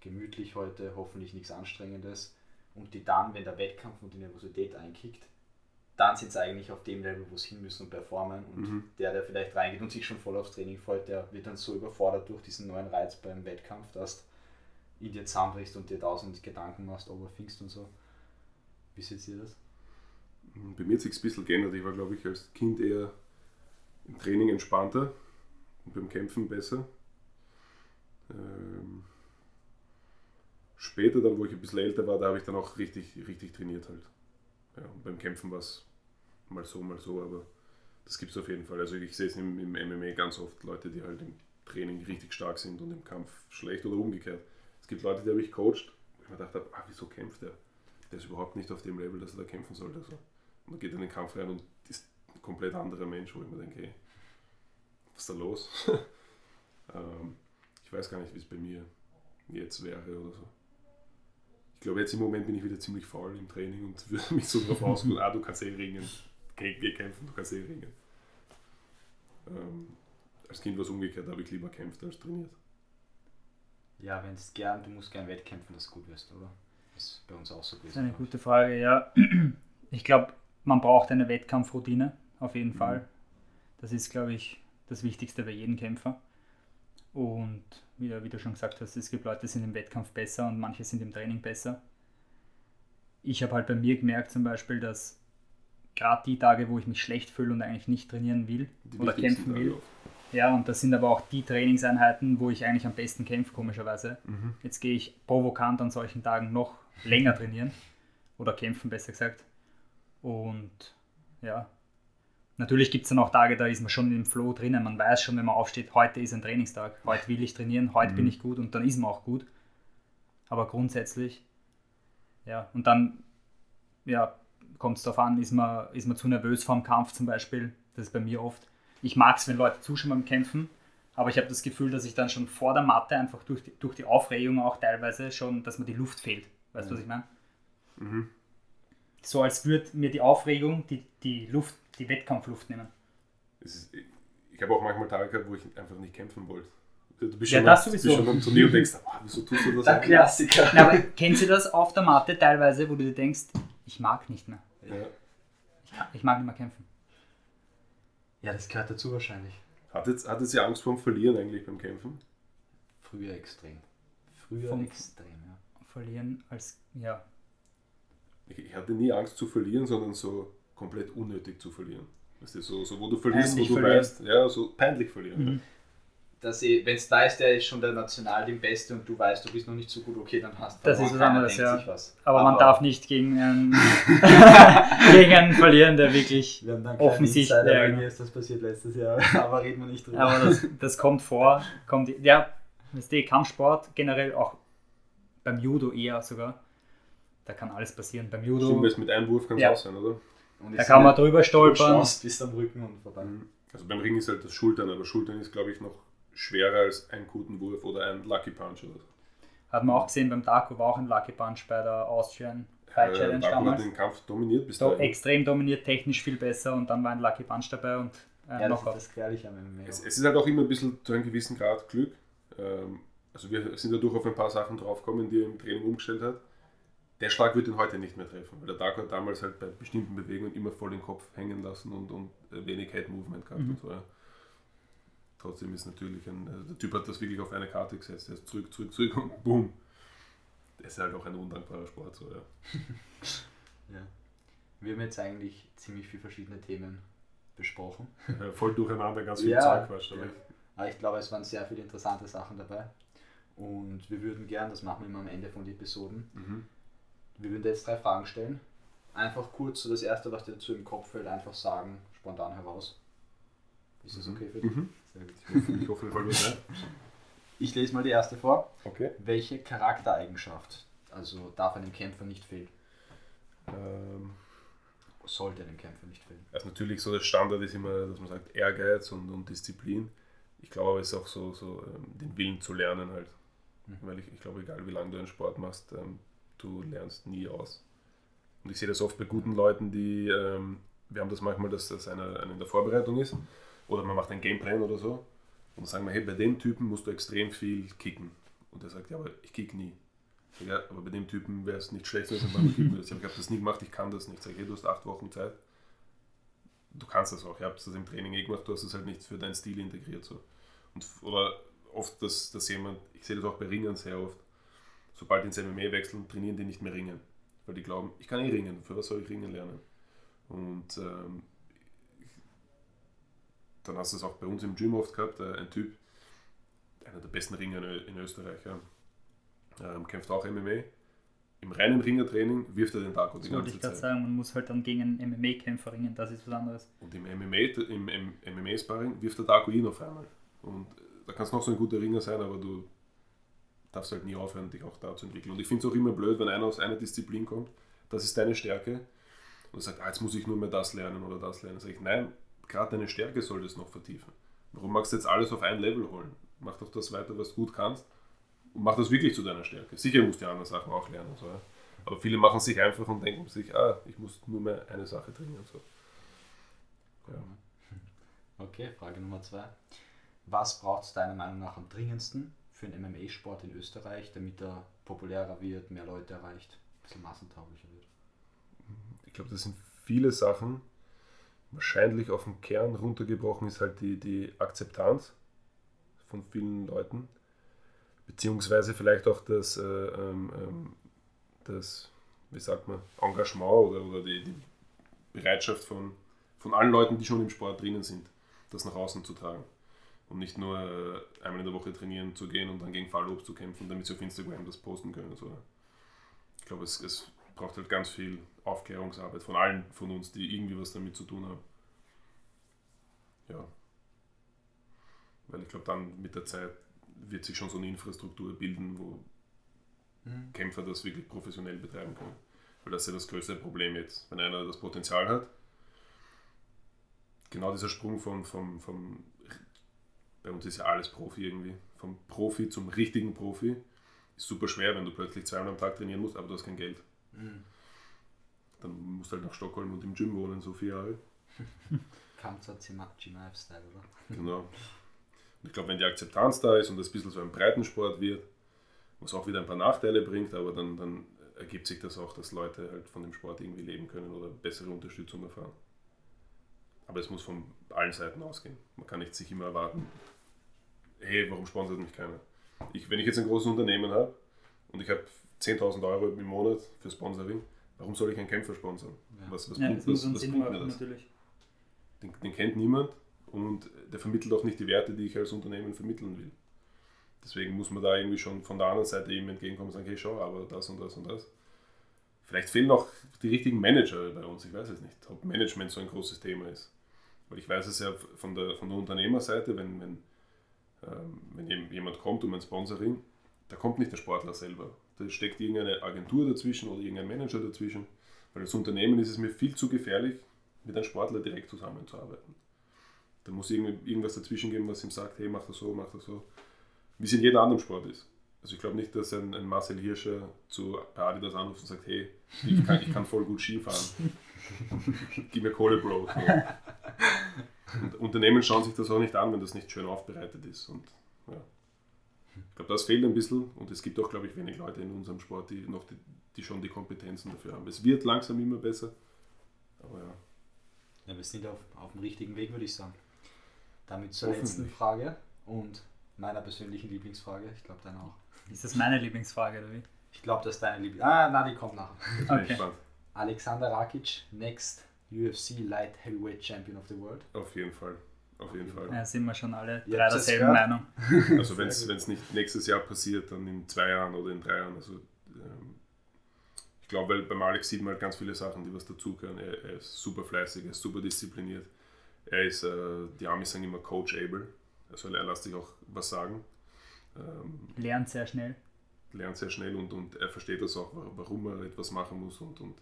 gemütlich heute, hoffentlich nichts Anstrengendes. Und die dann, wenn der Wettkampf und die Nervosität einkickt, dann sind sie eigentlich auf dem Level, wo sie hin müssen und performen. Und mhm. der, der vielleicht reingeht und sich schon voll aufs Training freut, der wird dann so überfordert durch diesen neuen Reiz beim Wettkampf, dass ihn dir zusammenbrichst und dir tausend Gedanken machst, overthinkst und so. Wie seht ihr das? Bei mir hat sich ein bisschen geändert. Ich war, glaube ich, als Kind eher im Training entspannter und beim Kämpfen besser. Ähm, später dann, wo ich ein bisschen älter war, da habe ich dann auch richtig, richtig trainiert halt. Ja, und beim Kämpfen war es mal so, mal so, aber das gibt es auf jeden Fall. Also ich sehe es im, im MMA ganz oft Leute, die halt im Training richtig stark sind und im Kampf schlecht oder umgekehrt. Es gibt Leute, die habe ich coacht, wo ich mir gedacht habe, ah, wieso kämpft der? Der ist überhaupt nicht auf dem Level, dass er da kämpfen sollte. Also. Und dann geht er in den Kampf rein und ist ein komplett anderer Mensch, wo ich mir denke, hey, was ist da los? ähm, ich weiß gar nicht, wie es bei mir jetzt wäre oder so glaube, jetzt im Moment bin ich wieder ziemlich faul im Training und würde mich so darauf ausruhen, ah, du kannst eh ringen, geh, geh kämpfen, du kannst eh ringen. Ähm, als Kind war es umgekehrt, da habe ich lieber kämpft als trainiert. Ja, wenn es gern, du musst gern wettkämpfen, dass du gut wirst, oder? Das ist bei uns auch so gewesen. Das ist eine gute Frage, ja. Ich glaube, man braucht eine Wettkampfroutine, auf jeden mhm. Fall. Das ist, glaube ich, das Wichtigste bei jedem Kämpfer. Und wie, wie du schon gesagt hast, es gibt Leute, die sind im Wettkampf besser und manche sind im Training besser. Ich habe halt bei mir gemerkt zum Beispiel, dass gerade die Tage, wo ich mich schlecht fühle und eigentlich nicht trainieren will die oder kämpfen will, ja, und das sind aber auch die Trainingseinheiten, wo ich eigentlich am besten kämpfe, komischerweise. Mhm. Jetzt gehe ich provokant an solchen Tagen noch länger trainieren oder kämpfen, besser gesagt. Und ja, Natürlich gibt es dann auch Tage, da ist man schon im Flow drinnen. Man weiß schon, wenn man aufsteht, heute ist ein Trainingstag, heute will ich trainieren, heute mhm. bin ich gut und dann ist man auch gut. Aber grundsätzlich, ja, und dann ja, kommt es darauf an, ist man, ist man zu nervös vor dem Kampf zum Beispiel. Das ist bei mir oft. Ich mag es, wenn Leute zuschauen beim Kämpfen, aber ich habe das Gefühl, dass ich dann schon vor der Matte einfach durch die, durch die Aufregung auch teilweise schon, dass mir die Luft fehlt. Weißt du, mhm. was ich meine? Mhm. So als würde mir die Aufregung die, die Luft die Wettkampfluft nehmen. Ist, ich habe auch manchmal Tage gehabt, wo ich einfach nicht kämpfen wollte. Du bist ja, schon, das sowieso. bist schon am Turnier und denkst, oh, wieso tust du das? Der Klassiker. Na, aber kennst du das auf der Matte teilweise, wo du dir denkst, ich mag nicht mehr? Ja. Ich, ich mag nicht mehr kämpfen. Ja, das gehört dazu wahrscheinlich. Hattet, hattet ihr Angst vorm Verlieren eigentlich beim Kämpfen? Früher extrem. Früher Vom extrem, ja. Verlieren als, ja. Ich, ich hatte nie Angst zu verlieren, sondern so komplett unnötig zu verlieren. Weißt du, so, so wo du verlierst, peinlich wo du verlieren. weißt, ja, so peinlich verlieren. Mhm. Wenn es da ist, der ist schon der Nationalteam Beste und du weißt, du bist noch nicht so gut, okay, dann hast du Das ist was anderes, ja. Aber, Aber, man darf nicht gegen einen, gegen einen verlieren, der wirklich offensichtlich. Ja, genau. ist das passiert letztes Jahr, aber reden wir nicht drüber. Aber das, das kommt vor, kommt, ja, das ist Kampfsport generell auch beim Judo eher sogar. Da kann alles passieren. Beim Judo. Stimmt, mit einem Wurf kann es ja. auch sein, oder? da kann man drüber stolpern. Bis am Rücken und vorbei. Mhm. Also beim Ring ist halt das Schultern, aber Schultern ist, glaube ich, noch schwerer als ein guten Wurf oder ein Lucky Punch oder so. Hat man auch gesehen, beim Darko war auch ein Lucky Punch bei der Austrian Fight Challenge Darko damals. hat den Kampf dominiert bis dahin. Extrem dominiert, technisch viel besser und dann war ein Lucky Punch dabei und äh, ja, noch das ist das am MMA. Es, es, ist halt auch immer ein bisschen zu einem gewissen Grad Glück. Ähm, also wir sind dadurch auf ein paar Sachen draufgekommen, die er im Training umgestellt hat der Schlag wird ihn heute nicht mehr treffen, weil der Darko hat damals halt bei bestimmten Bewegungen immer voll den Kopf hängen lassen und, und wenig Head Movement gehabt mhm. und so. Ja. Trotzdem ist natürlich ein, also der Typ hat das wirklich auf eine Karte gesetzt, er ist zurück, zurück, zurück und boom. Das ist halt auch ein undankbarer Sport, so ja. ja. Wir haben jetzt eigentlich ziemlich viele verschiedene Themen besprochen. Ja, voll durcheinander, ganz viel ja, Zeug quatscht. Ja. Aber ich glaube, es waren sehr viele interessante Sachen dabei. Und wir würden gern, das machen wir immer am Ende von den Episoden, mhm wir würden jetzt drei Fragen stellen einfach kurz so das erste, was dir dazu im Kopf fällt, einfach sagen, spontan heraus. Ist das okay für dich? Mhm. Sehr gut. Ich hoffe, voll was rein. Ich lese mal die erste vor. Okay. Welche Charaktereigenschaft, also darf einem Kämpfer nicht fehlen? Ähm, Sollte einem Kämpfer nicht fehlen? also natürlich so der Standard ist immer, dass man sagt Ehrgeiz und, und Disziplin. Ich glaube aber es ist auch so, so ähm, den Willen zu lernen halt. Mhm. Weil ich, ich glaube, egal wie lange du einen Sport machst, ähm, du lernst nie aus. Und ich sehe das oft bei guten Leuten, die, ähm, wir haben das manchmal, dass das einer, einer in der Vorbereitung ist oder man macht einen Gameplan oder so und sagen wir, hey, bei dem Typen musst du extrem viel kicken. Und er sagt, ja, aber ich kick nie. Sag, ja, aber bei dem Typen wäre es nicht schlecht, wenn man kicken würde. Ich habe das nie gemacht, ich kann das nicht. Ich sage, hey, du hast acht Wochen Zeit. Du kannst das auch. Ich habe das im Training eh gemacht, du hast es halt nicht für deinen Stil integriert. So. Und, oder oft, dass, dass jemand, ich sehe das auch bei Ringern sehr oft, sobald die ins MMA wechseln, trainieren die nicht mehr ringen. Weil die glauben, ich kann eh ringen, für was soll ich ringen lernen? Und ähm, dann hast du es auch bei uns im Gym oft gehabt, äh, ein Typ, einer der besten Ringer in, Österreich, ja. ähm, kämpft auch MMA. Im reinen Ringertraining wirft er den Taco die Das wollte ganze ich gerade Zeit. sagen, man muss halt dann gegen einen MMA-Kämpfer ringen, das ist was anderes. Und im MMA, MMA-Sparring wirft der Darko ihn auf einmal. Und äh, da kannst du noch so ein guter Ringer sein, aber du darfst halt nie aufhören, dich auch da zu entwickeln. Und ich finde es auch immer blöd, wenn einer aus einer Disziplin kommt, das ist deine Stärke, und sagt, ah, jetzt muss ich nur mehr das lernen oder das lernen. Sag ich, nein, gerade deine Stärke solltest du noch vertiefen. Warum magst du jetzt alles auf ein Level holen? Mach doch das weiter, was du gut kannst und mach das wirklich zu deiner Stärke. Sicher musst du die anderen Sachen auch lernen. So, ja. Aber viele machen sich einfach und denken sich, ah, ich muss nur mehr eine Sache trainieren. So. Ja. Okay, Frage Nummer zwei. Was braucht es deiner Meinung nach am dringendsten für einen MMA-Sport in Österreich, damit er populärer wird, mehr Leute erreicht, ein bisschen massentauglicher wird? Ich glaube, das sind viele Sachen. Wahrscheinlich auf den Kern runtergebrochen ist halt die, die Akzeptanz von vielen Leuten. Beziehungsweise vielleicht auch das, äh, ähm, ähm, das wie sagt man, Engagement oder, oder die, die Bereitschaft von, von allen Leuten, die schon im Sport drinnen sind, das nach außen zu tragen. Und nicht nur äh, einmal in der Woche trainieren zu gehen und dann gegen Fallobst zu kämpfen, damit sie auf Instagram das posten können. So. Ich glaube, es, es braucht halt ganz viel Aufklärungsarbeit von allen von uns, die irgendwie was damit zu tun haben. Ja. Weil ich glaube, dann mit der Zeit wird sich schon so eine Infrastruktur bilden, wo Kämpfer das wirklich professionell betreiben können. Weil das ist ja das größte Problem jetzt. Wenn einer das Potenzial hat, genau dieser Sprung von, vom, vom, bei uns ist ja alles Profi irgendwie, vom Profi zum richtigen Profi, ist super schwer, wenn du plötzlich zweimal am Tag trainieren musst, aber du hast kein Geld. Dann musst du halt nach Stockholm und im Gym wohnen, so vier Jahre. Kamza Chimaev-Style, oder? Genau. Und ich glaube, wenn die Akzeptanz da ist und das ein bisschen so ein Breitensport wird, was auch wieder ein paar Nachteile bringt, aber dann, dann ergibt sich das auch, dass Leute halt von dem Sport irgendwie leben können oder bessere Unterstützung erfahren. Aber es muss von allen Seiten ausgehen. Man kann nicht sich immer erwarten, hey, warum sponsert mich keiner? Ich, wenn ich jetzt ein großes Unternehmen habe und ich habe 10.000 Euro im Monat für Sponsoring, warum soll ich einen Kämpfer sponsern? Ja. Was, was Ja, bringt, das was, bringt mir das? natürlich. Den, den kennt niemand und der vermittelt auch nicht die Werte, die ich als Unternehmen vermitteln will. Deswegen muss man da irgendwie schon von der anderen Seite ihm entgegenkommen und sagen, hey, schau, aber das und das und das. Vielleicht fehlen auch die richtigen Manager bei uns, ich weiß es nicht, ob Management so ein großes Thema ist. Weil ich weiß es ja von der, von der Unternehmerseite, wenn, wenn, ähm, wenn jem- jemand kommt um ein Sponsoring, da kommt nicht der Sportler selber. Da steckt irgendeine Agentur dazwischen oder irgendein Manager dazwischen. Weil als Unternehmen ist es mir viel zu gefährlich, mit einem Sportler direkt zusammenzuarbeiten. Da muss irgendwas dazwischen geben, was ihm sagt, hey, mach das so, mach das so. Wie es in jedem anderen Sport ist. Also ich glaube nicht, dass ein, ein Marcel Hirscher zu Adidas anruft und sagt, hey, ich kann, ich kann voll gut Ski fahren. Gib mir Kohle, Bro. Und Unternehmen schauen sich das auch nicht an, wenn das nicht schön aufbereitet ist. Und ja. Ich glaube, das fehlt ein bisschen und es gibt auch, glaube ich, wenig Leute in unserem Sport, die noch die, die schon die Kompetenzen dafür haben. Es wird langsam immer besser, aber ja. Ja, wir sind auf, auf dem richtigen Weg, würde ich sagen. Damit zur letzten. Frage und meiner persönlichen Lieblingsfrage. Ich glaube, deine auch. Ist das meine Lieblingsfrage, oder wie? Ich glaube, das ist deine Lieblings... Ah, na, die kommt nachher. Okay. gespannt. Alexander Rakic, next UFC Light Heavyweight Champion of the World. Auf jeden Fall. Auf jeden Fall. Ja, sind wir schon alle drei jetzt derselben. Meinung. Also wenn es nicht nächstes Jahr passiert, dann in zwei Jahren oder in drei Jahren. Also ähm, Ich glaube, weil beim Alex sieht man halt ganz viele Sachen, die was dazugehören. Er, er ist super fleißig, er ist super diszipliniert. Er ist, äh, die Amis sagen immer coachable, also er lässt sich auch was sagen. Ähm, lernt sehr schnell. Lernt sehr schnell und, und er versteht das auch, warum er etwas machen muss und, und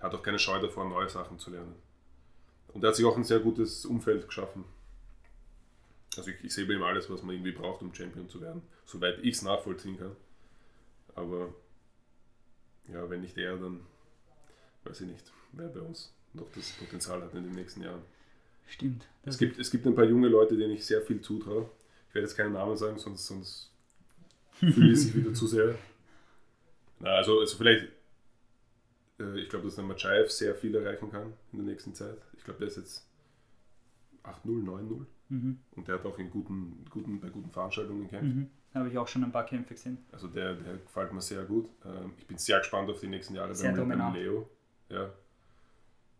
hat auch keine Scheu davor, neue Sachen zu lernen. Und er hat sich auch ein sehr gutes Umfeld geschaffen. Also ich, ich sehe bei ihm alles, was man irgendwie braucht, um Champion zu werden, soweit ich es nachvollziehen kann. Aber ja, wenn nicht er, dann weiß ich nicht, wer bei uns noch das Potenzial hat in den nächsten Jahren. Stimmt. Es gibt, es gibt ein paar junge Leute, denen ich sehr viel zutraue. Ich werde jetzt keinen Namen sagen, sonst, sonst fühle ich sich wieder zu sehr. Na, also, also vielleicht, äh, ich glaube, dass der Machaev sehr viel erreichen kann in der nächsten Zeit. Ich glaube, der ist jetzt 8-0, 9-0. Mhm. Und der hat auch in guten, guten, bei guten Veranstaltungen gekämpft. Mhm. Habe ich auch schon ein paar Kämpfe gesehen. Also der, der gefällt mir sehr gut. Ähm, ich bin sehr gespannt auf die nächsten Jahre sehr beim, beim Leo. Ja.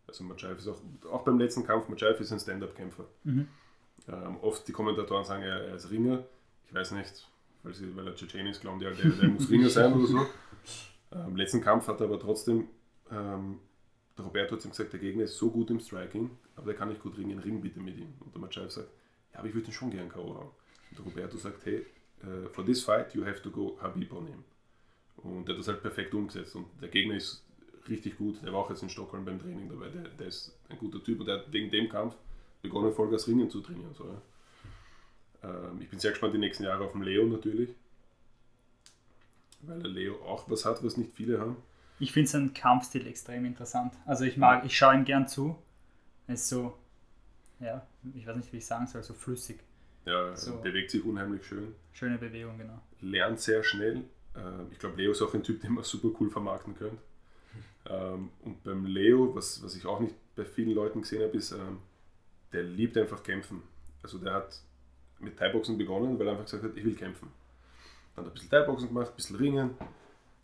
Also Machaev ist auch, auch beim letzten Kampf, Machaev ist ein Stand-Up-Kämpfer. Mhm. Ähm, oft die Kommentatoren sagen, er, ist Ringer. Ich weiß nicht, weil, sie, weil er Tschetschen ist, glauben die halt, der, der muss Ringer sein oder so. Im ähm, letzten Kampf hat er aber trotzdem, ähm, der Roberto hat ihm gesagt, der Gegner ist so gut im Striking, aber der kann nicht gut ringen, ring bitte mit ihm. Und der Machaev sagt, ja, aber ich würde ihn schon gern K.O. haben. Und der Roberto sagt, hey, uh, for this fight you have to go Habib on him. Und der hat das halt perfekt umgesetzt. Und der Gegner ist richtig gut. Der war auch jetzt in Stockholm beim Training dabei. Der, der ist ein guter Typ und der hat wegen dem Kampf begonnen, Vollgas Ringen zu trainieren. So, ja. ähm, ich bin sehr gespannt die nächsten Jahre auf den Leo natürlich. Weil der Leo auch was hat, was nicht viele haben. Ich finde seinen Kampfstil extrem interessant. Also ich mag, ich schaue ihm gern zu. Er ist so, ja, ich weiß nicht, wie ich sagen soll, so flüssig. Ja, so. bewegt sich unheimlich schön. Schöne Bewegung, genau. Lernt sehr schnell. Ähm, ich glaube, Leo ist auch ein Typ, den man super cool vermarkten könnte. Ähm, und beim Leo, was, was ich auch nicht bei vielen Leuten gesehen habe, ist, ähm, der liebt einfach kämpfen. Also der hat mit Thai-Boxen begonnen, weil er einfach gesagt hat, ich will kämpfen. Dann hat er ein bisschen Thai-Boxen gemacht, ein bisschen Ringen.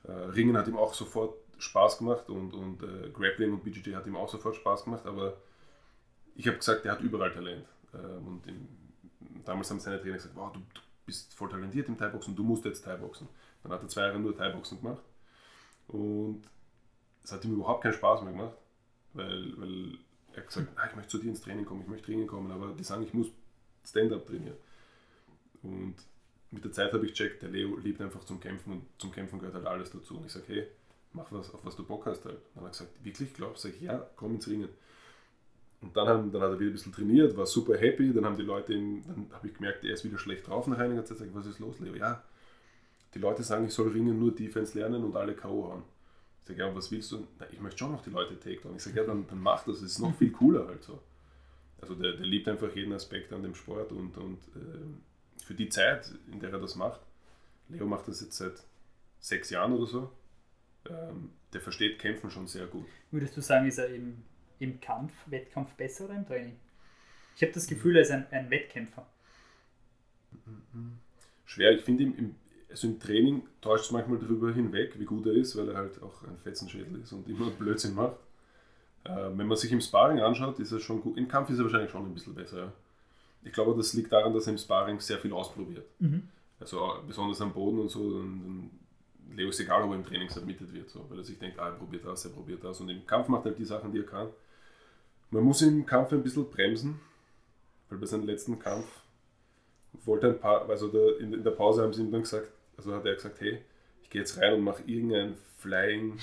Äh, Ringen hat ihm auch sofort Spaß gemacht und, und äh, Grappling und BJJ hat ihm auch sofort Spaß gemacht, aber ich habe gesagt, er hat überall Talent. Ähm, und im, damals haben seine Trainer gesagt, wow, du, du bist voll talentiert im Thai-Boxen, du musst jetzt Thai-Boxen. Dann hat er zwei Jahre nur Thai-Boxen gemacht und es hat ihm überhaupt keinen Spaß mehr gemacht, weil, weil er gesagt hat, ich möchte zu dir ins Training kommen, ich möchte Training kommen, aber die sagen, ich muss Stand-up trainieren. Und mit der Zeit habe ich gecheckt, der Leo liebt einfach zum Kämpfen und zum Kämpfen gehört halt alles dazu. Und ich sage, hey, mach was, auf was du Bock hast halt. Dann hat er gesagt, wirklich glaubst du? ja, komm ins Ringen. Und dann, haben, dann hat er wieder ein bisschen trainiert, war super happy. Dann haben die Leute ihn, dann habe ich gemerkt, er ist wieder schlecht drauf nach einiger Zeit. Sag, was ist los, Leo? Ja, die Leute sagen, ich soll Ringen nur Defense lernen und alle K.O. hauen. Ich sage, ja, was willst du? Na, ich möchte schon noch die Leute Takedown. Ich sage, ja, dann, dann mach das, es ist noch viel cooler halt so. Also der, der liebt einfach jeden Aspekt an dem Sport und, und äh, für die Zeit, in der er das macht, Leo macht das jetzt seit sechs Jahren oder so, ähm, der versteht Kämpfen schon sehr gut. Würdest du sagen, ist er im, im Kampf, Wettkampf besser oder im Training? Ich habe das Gefühl, er ist ein, ein Wettkämpfer. Schwer, ich finde, im, also im Training täuscht es manchmal darüber hinweg, wie gut er ist, weil er halt auch ein Fetzenschädel ist und immer Blödsinn macht. Äh, wenn man sich im Sparring anschaut, ist er schon gut. Im Kampf ist er wahrscheinlich schon ein bisschen besser. Ich glaube, das liegt daran, dass er im Sparring sehr viel ausprobiert. Mhm. Also besonders am Boden und so, dann, dann Leo ist egal, ob er im Training submitted wird, so, weil er sich denkt, ah, er probiert das, er probiert das. Und im Kampf macht er halt die Sachen, die er kann. Man muss im Kampf ein bisschen bremsen, weil bei seinem letzten Kampf wollte ein paar, also der, in, der Pause haben sie ihm dann gesagt, also hat er gesagt, hey, ich gehe jetzt rein und mache irgendeinen Flying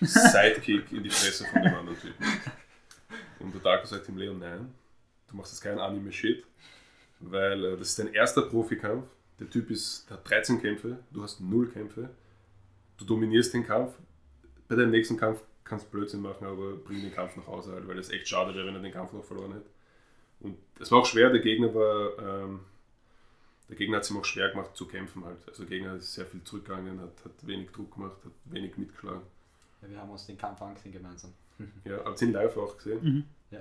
Sidekick in die Fresse von dem anderen Typen. Und der Darko sagt ihm, Leon, nein, du machst jetzt keinen Anime-Shit, weil äh, das ist dein erster Profikampf. Der Typ ist, der hat 13 Kämpfe, du hast 0 Kämpfe, du dominierst den Kampf. Bei deinem nächsten Kampf kannst Blödsinn machen, aber bring den Kampf nach Hause, halt, weil es echt schade wäre, wenn er den Kampf noch verloren hätte. Und es war auch schwer, der Gegner war ähm, der Gegner hat es ihm auch schwer gemacht zu kämpfen halt. Also der Gegner ist sehr viel zurückgegangen, hat, hat wenig Druck gemacht, hat wenig mitgeschlagen. Ja, wir haben uns den Kampf angesehen gemeinsam. ja, habt ihr ihn live auch gesehen? Mhm. Ja.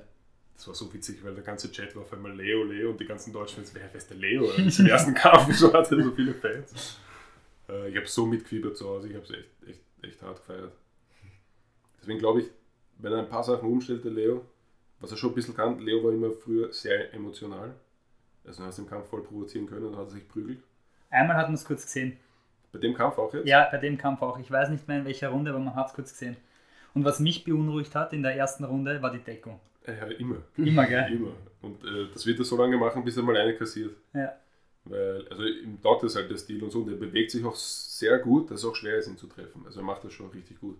Das war so witzig, weil der ganze Chat war auf einmal Leo, Leo und die ganzen Deutschen, wer ist der Leo? Im ersten Kampf so hat er so viele Fans. Äh, ich habe so mitgefiebert zu Hause, ich habe es echt, echt, echt hart gefeiert. Deswegen glaube ich, wenn er ein paar Sachen umstellt, der Leo, was er schon ein bisschen kann, Leo war immer früher sehr emotional also hast du im Kampf voll provozieren können und hat er sich prügelt. Einmal hat man es kurz gesehen. Bei dem Kampf auch jetzt? Ja, bei dem Kampf auch. Ich weiß nicht mehr in welcher Runde, aber man hat es kurz gesehen. Und was mich beunruhigt hat in der ersten Runde, war die Deckung. Ja, immer. Immer, gell? Immer. Und äh, das wird er so lange machen, bis er mal eine kassiert. Ja. Weil, also ihm taugt das halt der Stil und so. Und er bewegt sich auch sehr gut, dass es auch schwer ist, ihn zu treffen. Also er macht das schon richtig gut.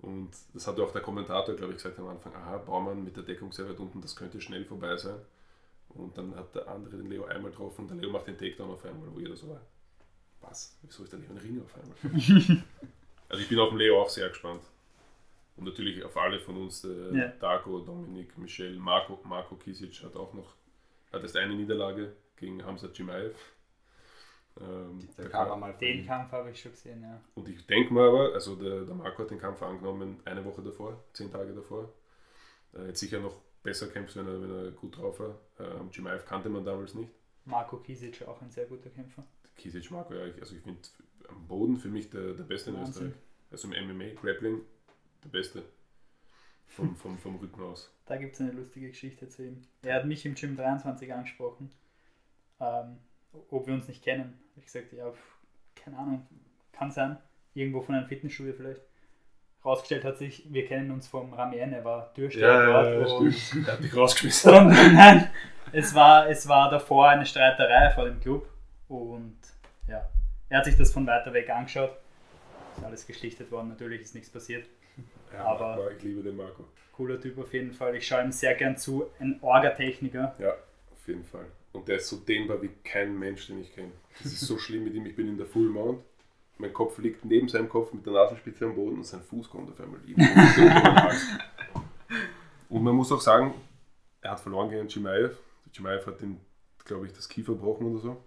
Und das hat auch der Kommentator, glaube ich, gesagt am Anfang, aha, Baumann mit der Deckung sehr weit unten, das könnte schnell vorbei sein. Und dann hat der andere den Leo einmal getroffen und der Leo macht den Takedown auf einmal, wo jeder so war, was, wieso ist der Leo ein Ring auf einmal? also ich bin auf den Leo auch sehr gespannt. Und natürlich auf alle von uns, äh, Ja. Darko, Dominik, Michel, Marco, Marco Kisic hat auch noch, hat erst eine Niederlage gegen Hamza Chimaev. Ähm, Den. Kampf habe ich schon gesehen, ja. und ich denke mal aber, also der, der Marco hat den Kampf angenommen eine Woche davor, zehn Tage davor. Äh, jetzt sicher noch besser kämpft, wenn er, wenn er gut drauf war. Ähm, Chimaev kannte man damals nicht. Marco Kisic auch ein sehr guter Kämpfer. Kisic Marco, ja, ich, also ich finde am Boden für mich der, der Beste in Wahnsinn. Österreich. Also im MMA, Grappling, der Beste. Vom, vom, vom Rücken aus. Da gibt es eine lustige Geschichte zu ihm. Er hat mich im Gym 23 angesprochen, ähm, ob wir uns nicht kennen. Ich gesagt, ja, keine Ahnung, kann sein. Irgendwo von einem Fitnessstudio vielleicht. Rausgestellt hat sich, wir kennen uns vom Ramien, er war Türsteher dort. und, Der hat mich rausgeschmissen. und nein, es war, es war davor eine Streiterei vor dem Club und ja, er hat sich das von weiter weg angeschaut. Ist alles geschlichtet worden, natürlich ist nichts passiert. Ja, Aber- Marco, ich liebe den Marco. Cooler Typ auf jeden Fall. Ich schaue ihm sehr gern zu. Ein Orga-Techniker. Ja, auf jeden Fall. Und der ist so dehnbar wie kein Mensch, den ich kenne. Das ist so schlimm mit ihm. Ich bin in der Full Mount. Mein Kopf liegt neben seinem Kopf mit der Nasenspitze am Boden und sein Fuß kommt auf einmal. Und man muss auch sagen, er hat verloren gegen Chimaev. Chimaev hat den, glaube ich, das Kiefer gebrochen oder so.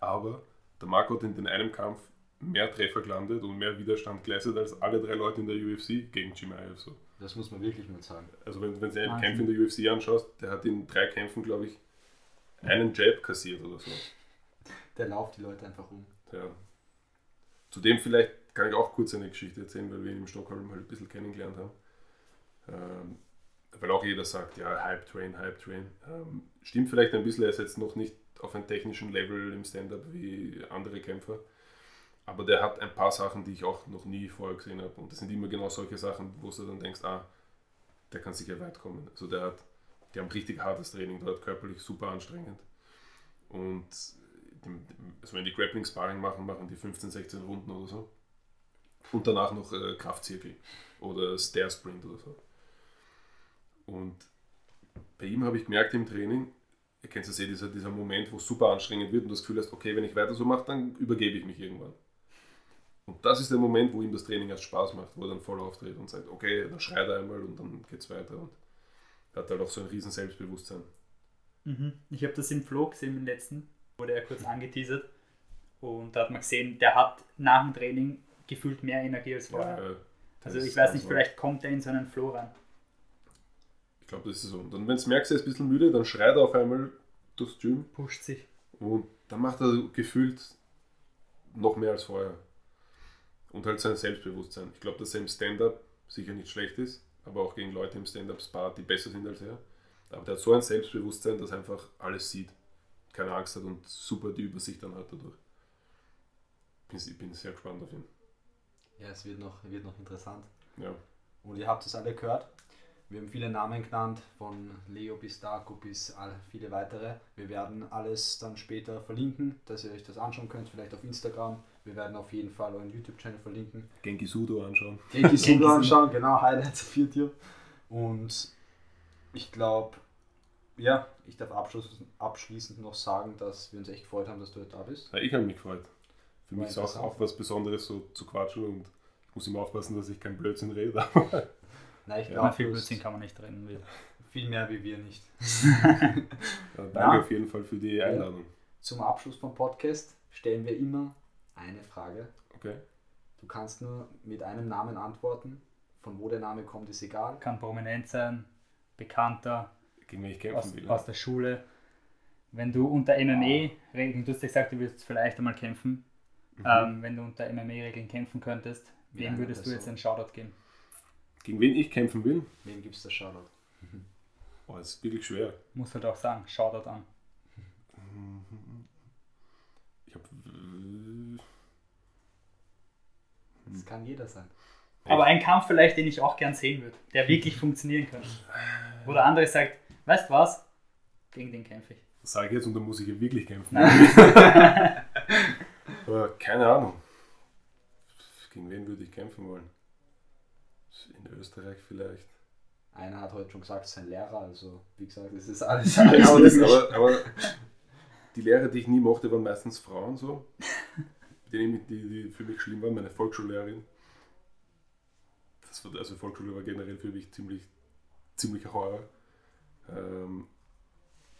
Aber der Marco hat in den einem Kampf mehr Treffer gelandet und mehr Widerstand geleistet als alle drei Leute in der UFC gegen Chimaev. So. Das muss man wirklich mal sagen. Also wenn, wenn du einen. Kampf in der UFC anschaust, der hat in drei Kämpfen, glaube ich, einen Jab kassiert oder so. Der lauft die Leute einfach um. Ja. Zudem vielleicht kann ich auch kurz eine Geschichte erzählen, weil wir ihn in Stockholm halt ein bisschen kennengelernt haben. Ähm, weil auch jeder sagt, ja, Hype Train, Hype Train. Ähm, stimmt vielleicht ein bisschen, er ist jetzt noch nicht auf einem technischen Level im Stand-up wie andere Kämpfer. Aber der hat ein paar Sachen, die ich auch noch nie vorher gesehen habe. Und das sind immer genau solche Sachen, wo du dann denkst, ah, der kann sicher weit kommen. Also der hat, die haben richtig hartes Training dort, körperlich super anstrengend. Und also wenn die Grappling Sparring machen, machen die 15, 16 Runden oder so. Und danach noch äh, Kraftzirkel oder Stair Sprint oder so. Und bei ihm habe ich gemerkt im Training, ihr kennt es ja, dieser, dieser Moment, wo es super anstrengend wird und das Gefühl hast, okay, wenn ich weiter so mache, dann übergebe ich mich irgendwann. Und das ist der Moment, wo ihm das Training erst Spaß macht, wo er dann voll auftritt und sagt, okay, dann schreit er einmal und dann geht es weiter. Und hat halt auch so ein riesen Selbstbewusstsein. Mhm. Ich habe das im Flow gesehen, im letzten. Wurde er kurz angeteasert. Und da hat man gesehen, der hat nach dem Training gefühlt mehr Energie als vorher. Ja, also das ich weiß nicht, vielleicht kommt er in so einen Flow rein. Ich glaube, das ist so. Und dann, wenn du merkst, er ist ein bisschen müde, dann schreit er auf einmal durchs Gym Pusht sich. und dann macht er gefühlt noch mehr als vorher. Und halt sein Selbstbewusstsein. Ich glaube, dass er im Stand-up sicher nicht schlecht ist, aber auch gegen Leute im Stand-up-Spar, die besser sind als er. Aber der hat so ein Selbstbewusstsein, dass er einfach alles sieht, keine Angst hat und super die Übersicht dann hat dadurch. Ich bin sehr gespannt auf ihn. Ja, es wird noch, wird noch interessant. Ja. Und ihr habt es alle gehört. Wir haben viele Namen genannt, von Leo bis Darko bis all, viele weitere. Wir werden alles dann später verlinken, dass ihr euch das anschauen könnt, vielleicht auf Instagram. Wir werden auf jeden Fall euren YouTube-Channel verlinken. Genki Sudo anschauen. Genki Sudo anschauen, genau, Highlights auf YouTube. Und ich glaube, ja, ich darf abschließend, abschließend noch sagen, dass wir uns echt gefreut haben, dass du heute da bist. Ja, ich habe mich gefreut. Für War mich ist auch, auch was Besonderes, so zu quatschen und ich muss immer aufpassen, dass ich keinen Blödsinn rede. Nein, ich Ja, glaube, Na, viel Blödsinn kann man nicht reden. Will. viel mehr wie wir nicht. Ja, danke Ja. auf jeden Fall für die Einladung. Zum Abschluss vom Podcast stellen wir immer eine Frage. Okay. Du kannst nur mit einem Namen antworten. Von wo der Name kommt, ist egal. Kann prominent sein, bekannter, Gegen wen ich aus, kämpfen will. aus der Schule. Wenn du unter MMA-Regeln, du hast ja gesagt, du würdest vielleicht einmal kämpfen. Mhm. Ähm, wenn du unter MMA-Regeln kämpfen könntest, Wie wem würdest du Person. jetzt einen Shoutout geben? Gegen wen ich kämpfen will? Wem gibt es das Shoutout? Oh, das ist wirklich schwer. Muss halt auch sagen, Shoutout an. Ich habe Das kann jeder sein. Aber ein Kampf vielleicht, den ich auch gern sehen würde, der wirklich funktionieren kann. Wo der andere sagt, weißt du was? Gegen den kämpfe ich. Das sage ich jetzt und dann muss ich ja wirklich kämpfen. Nein. Aber keine Ahnung. Gegen wen würde ich kämpfen wollen? In Österreich vielleicht. Einer hat heute schon gesagt, sein Lehrer, also wie gesagt, es ist alles, alles das, aber, aber die Lehrer, die ich nie mochte, waren meistens Frauen so. Die, die, für mich schlimm waren, meine Volksschullehrerin. Das war, also Volksschule war generell für mich ziemlich, ziemlich Horror. Ähm,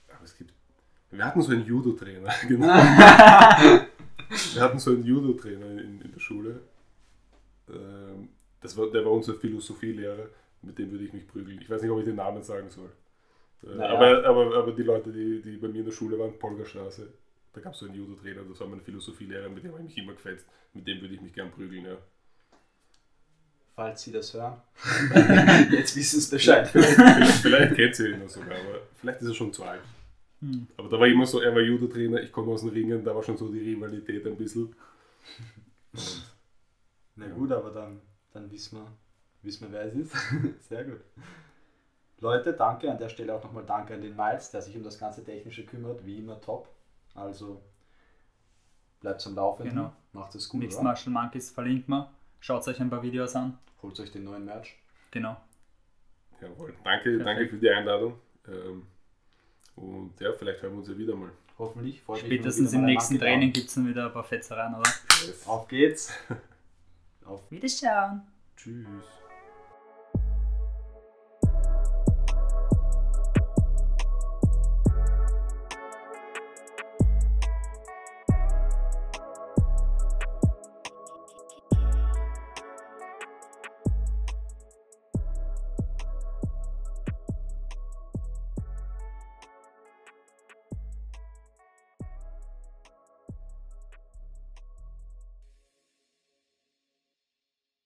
aber es gibt. Wir hatten so einen Judo-Trainer, genau. Wir hatten so einen Judo-Trainer in, in der Schule. Ähm, das war, der war unser Philosophielehrer, mit dem würde ich mich prügeln. Ich weiß nicht, ob ich den Namen sagen soll. Äh, Naja. aber, aber, aber die Leute, die, die bei mir in der Schule waren, Polgerstraße, da gab es so einen Judo-Trainer, das war mein Philosophielehrer, mit dem habe ich mich immer gefetzt. Mit dem würde ich mich gern prügeln, ja. Falls Sie das hören, jetzt wissen Sie Bescheid. vielleicht, vielleicht kennt sie ihn noch sogar, aber vielleicht ist er schon zu alt. Hm. Aber da war immer so, er war Judo-Trainer, ich komme aus den Ringen, da war schon so die Rivalität ein bisschen. Und Na gut, aber dann, dann wissen, wir, wissen wir, wer es ist. Sehr gut. Leute, danke an der Stelle auch nochmal danke an den Miles, der sich um das ganze Technische kümmert, wie immer top. Also bleibt am Laufenden, Genau. macht es gut, Mixed oder? Martial Monkeys verlinkt man. Schaut euch ein paar Videos an. Holt euch den neuen Merch. Genau. Jawohl. Danke, danke für die Einladung. Ähm, und ja, vielleicht hören wir uns ja wieder mal. Hoffentlich. Freut Spätestens im mal nächsten Training gibt es dann wieder ein paar Fetzereien, oder? bauen. Auf geht's. Auf Wiederschauen. Tschüss.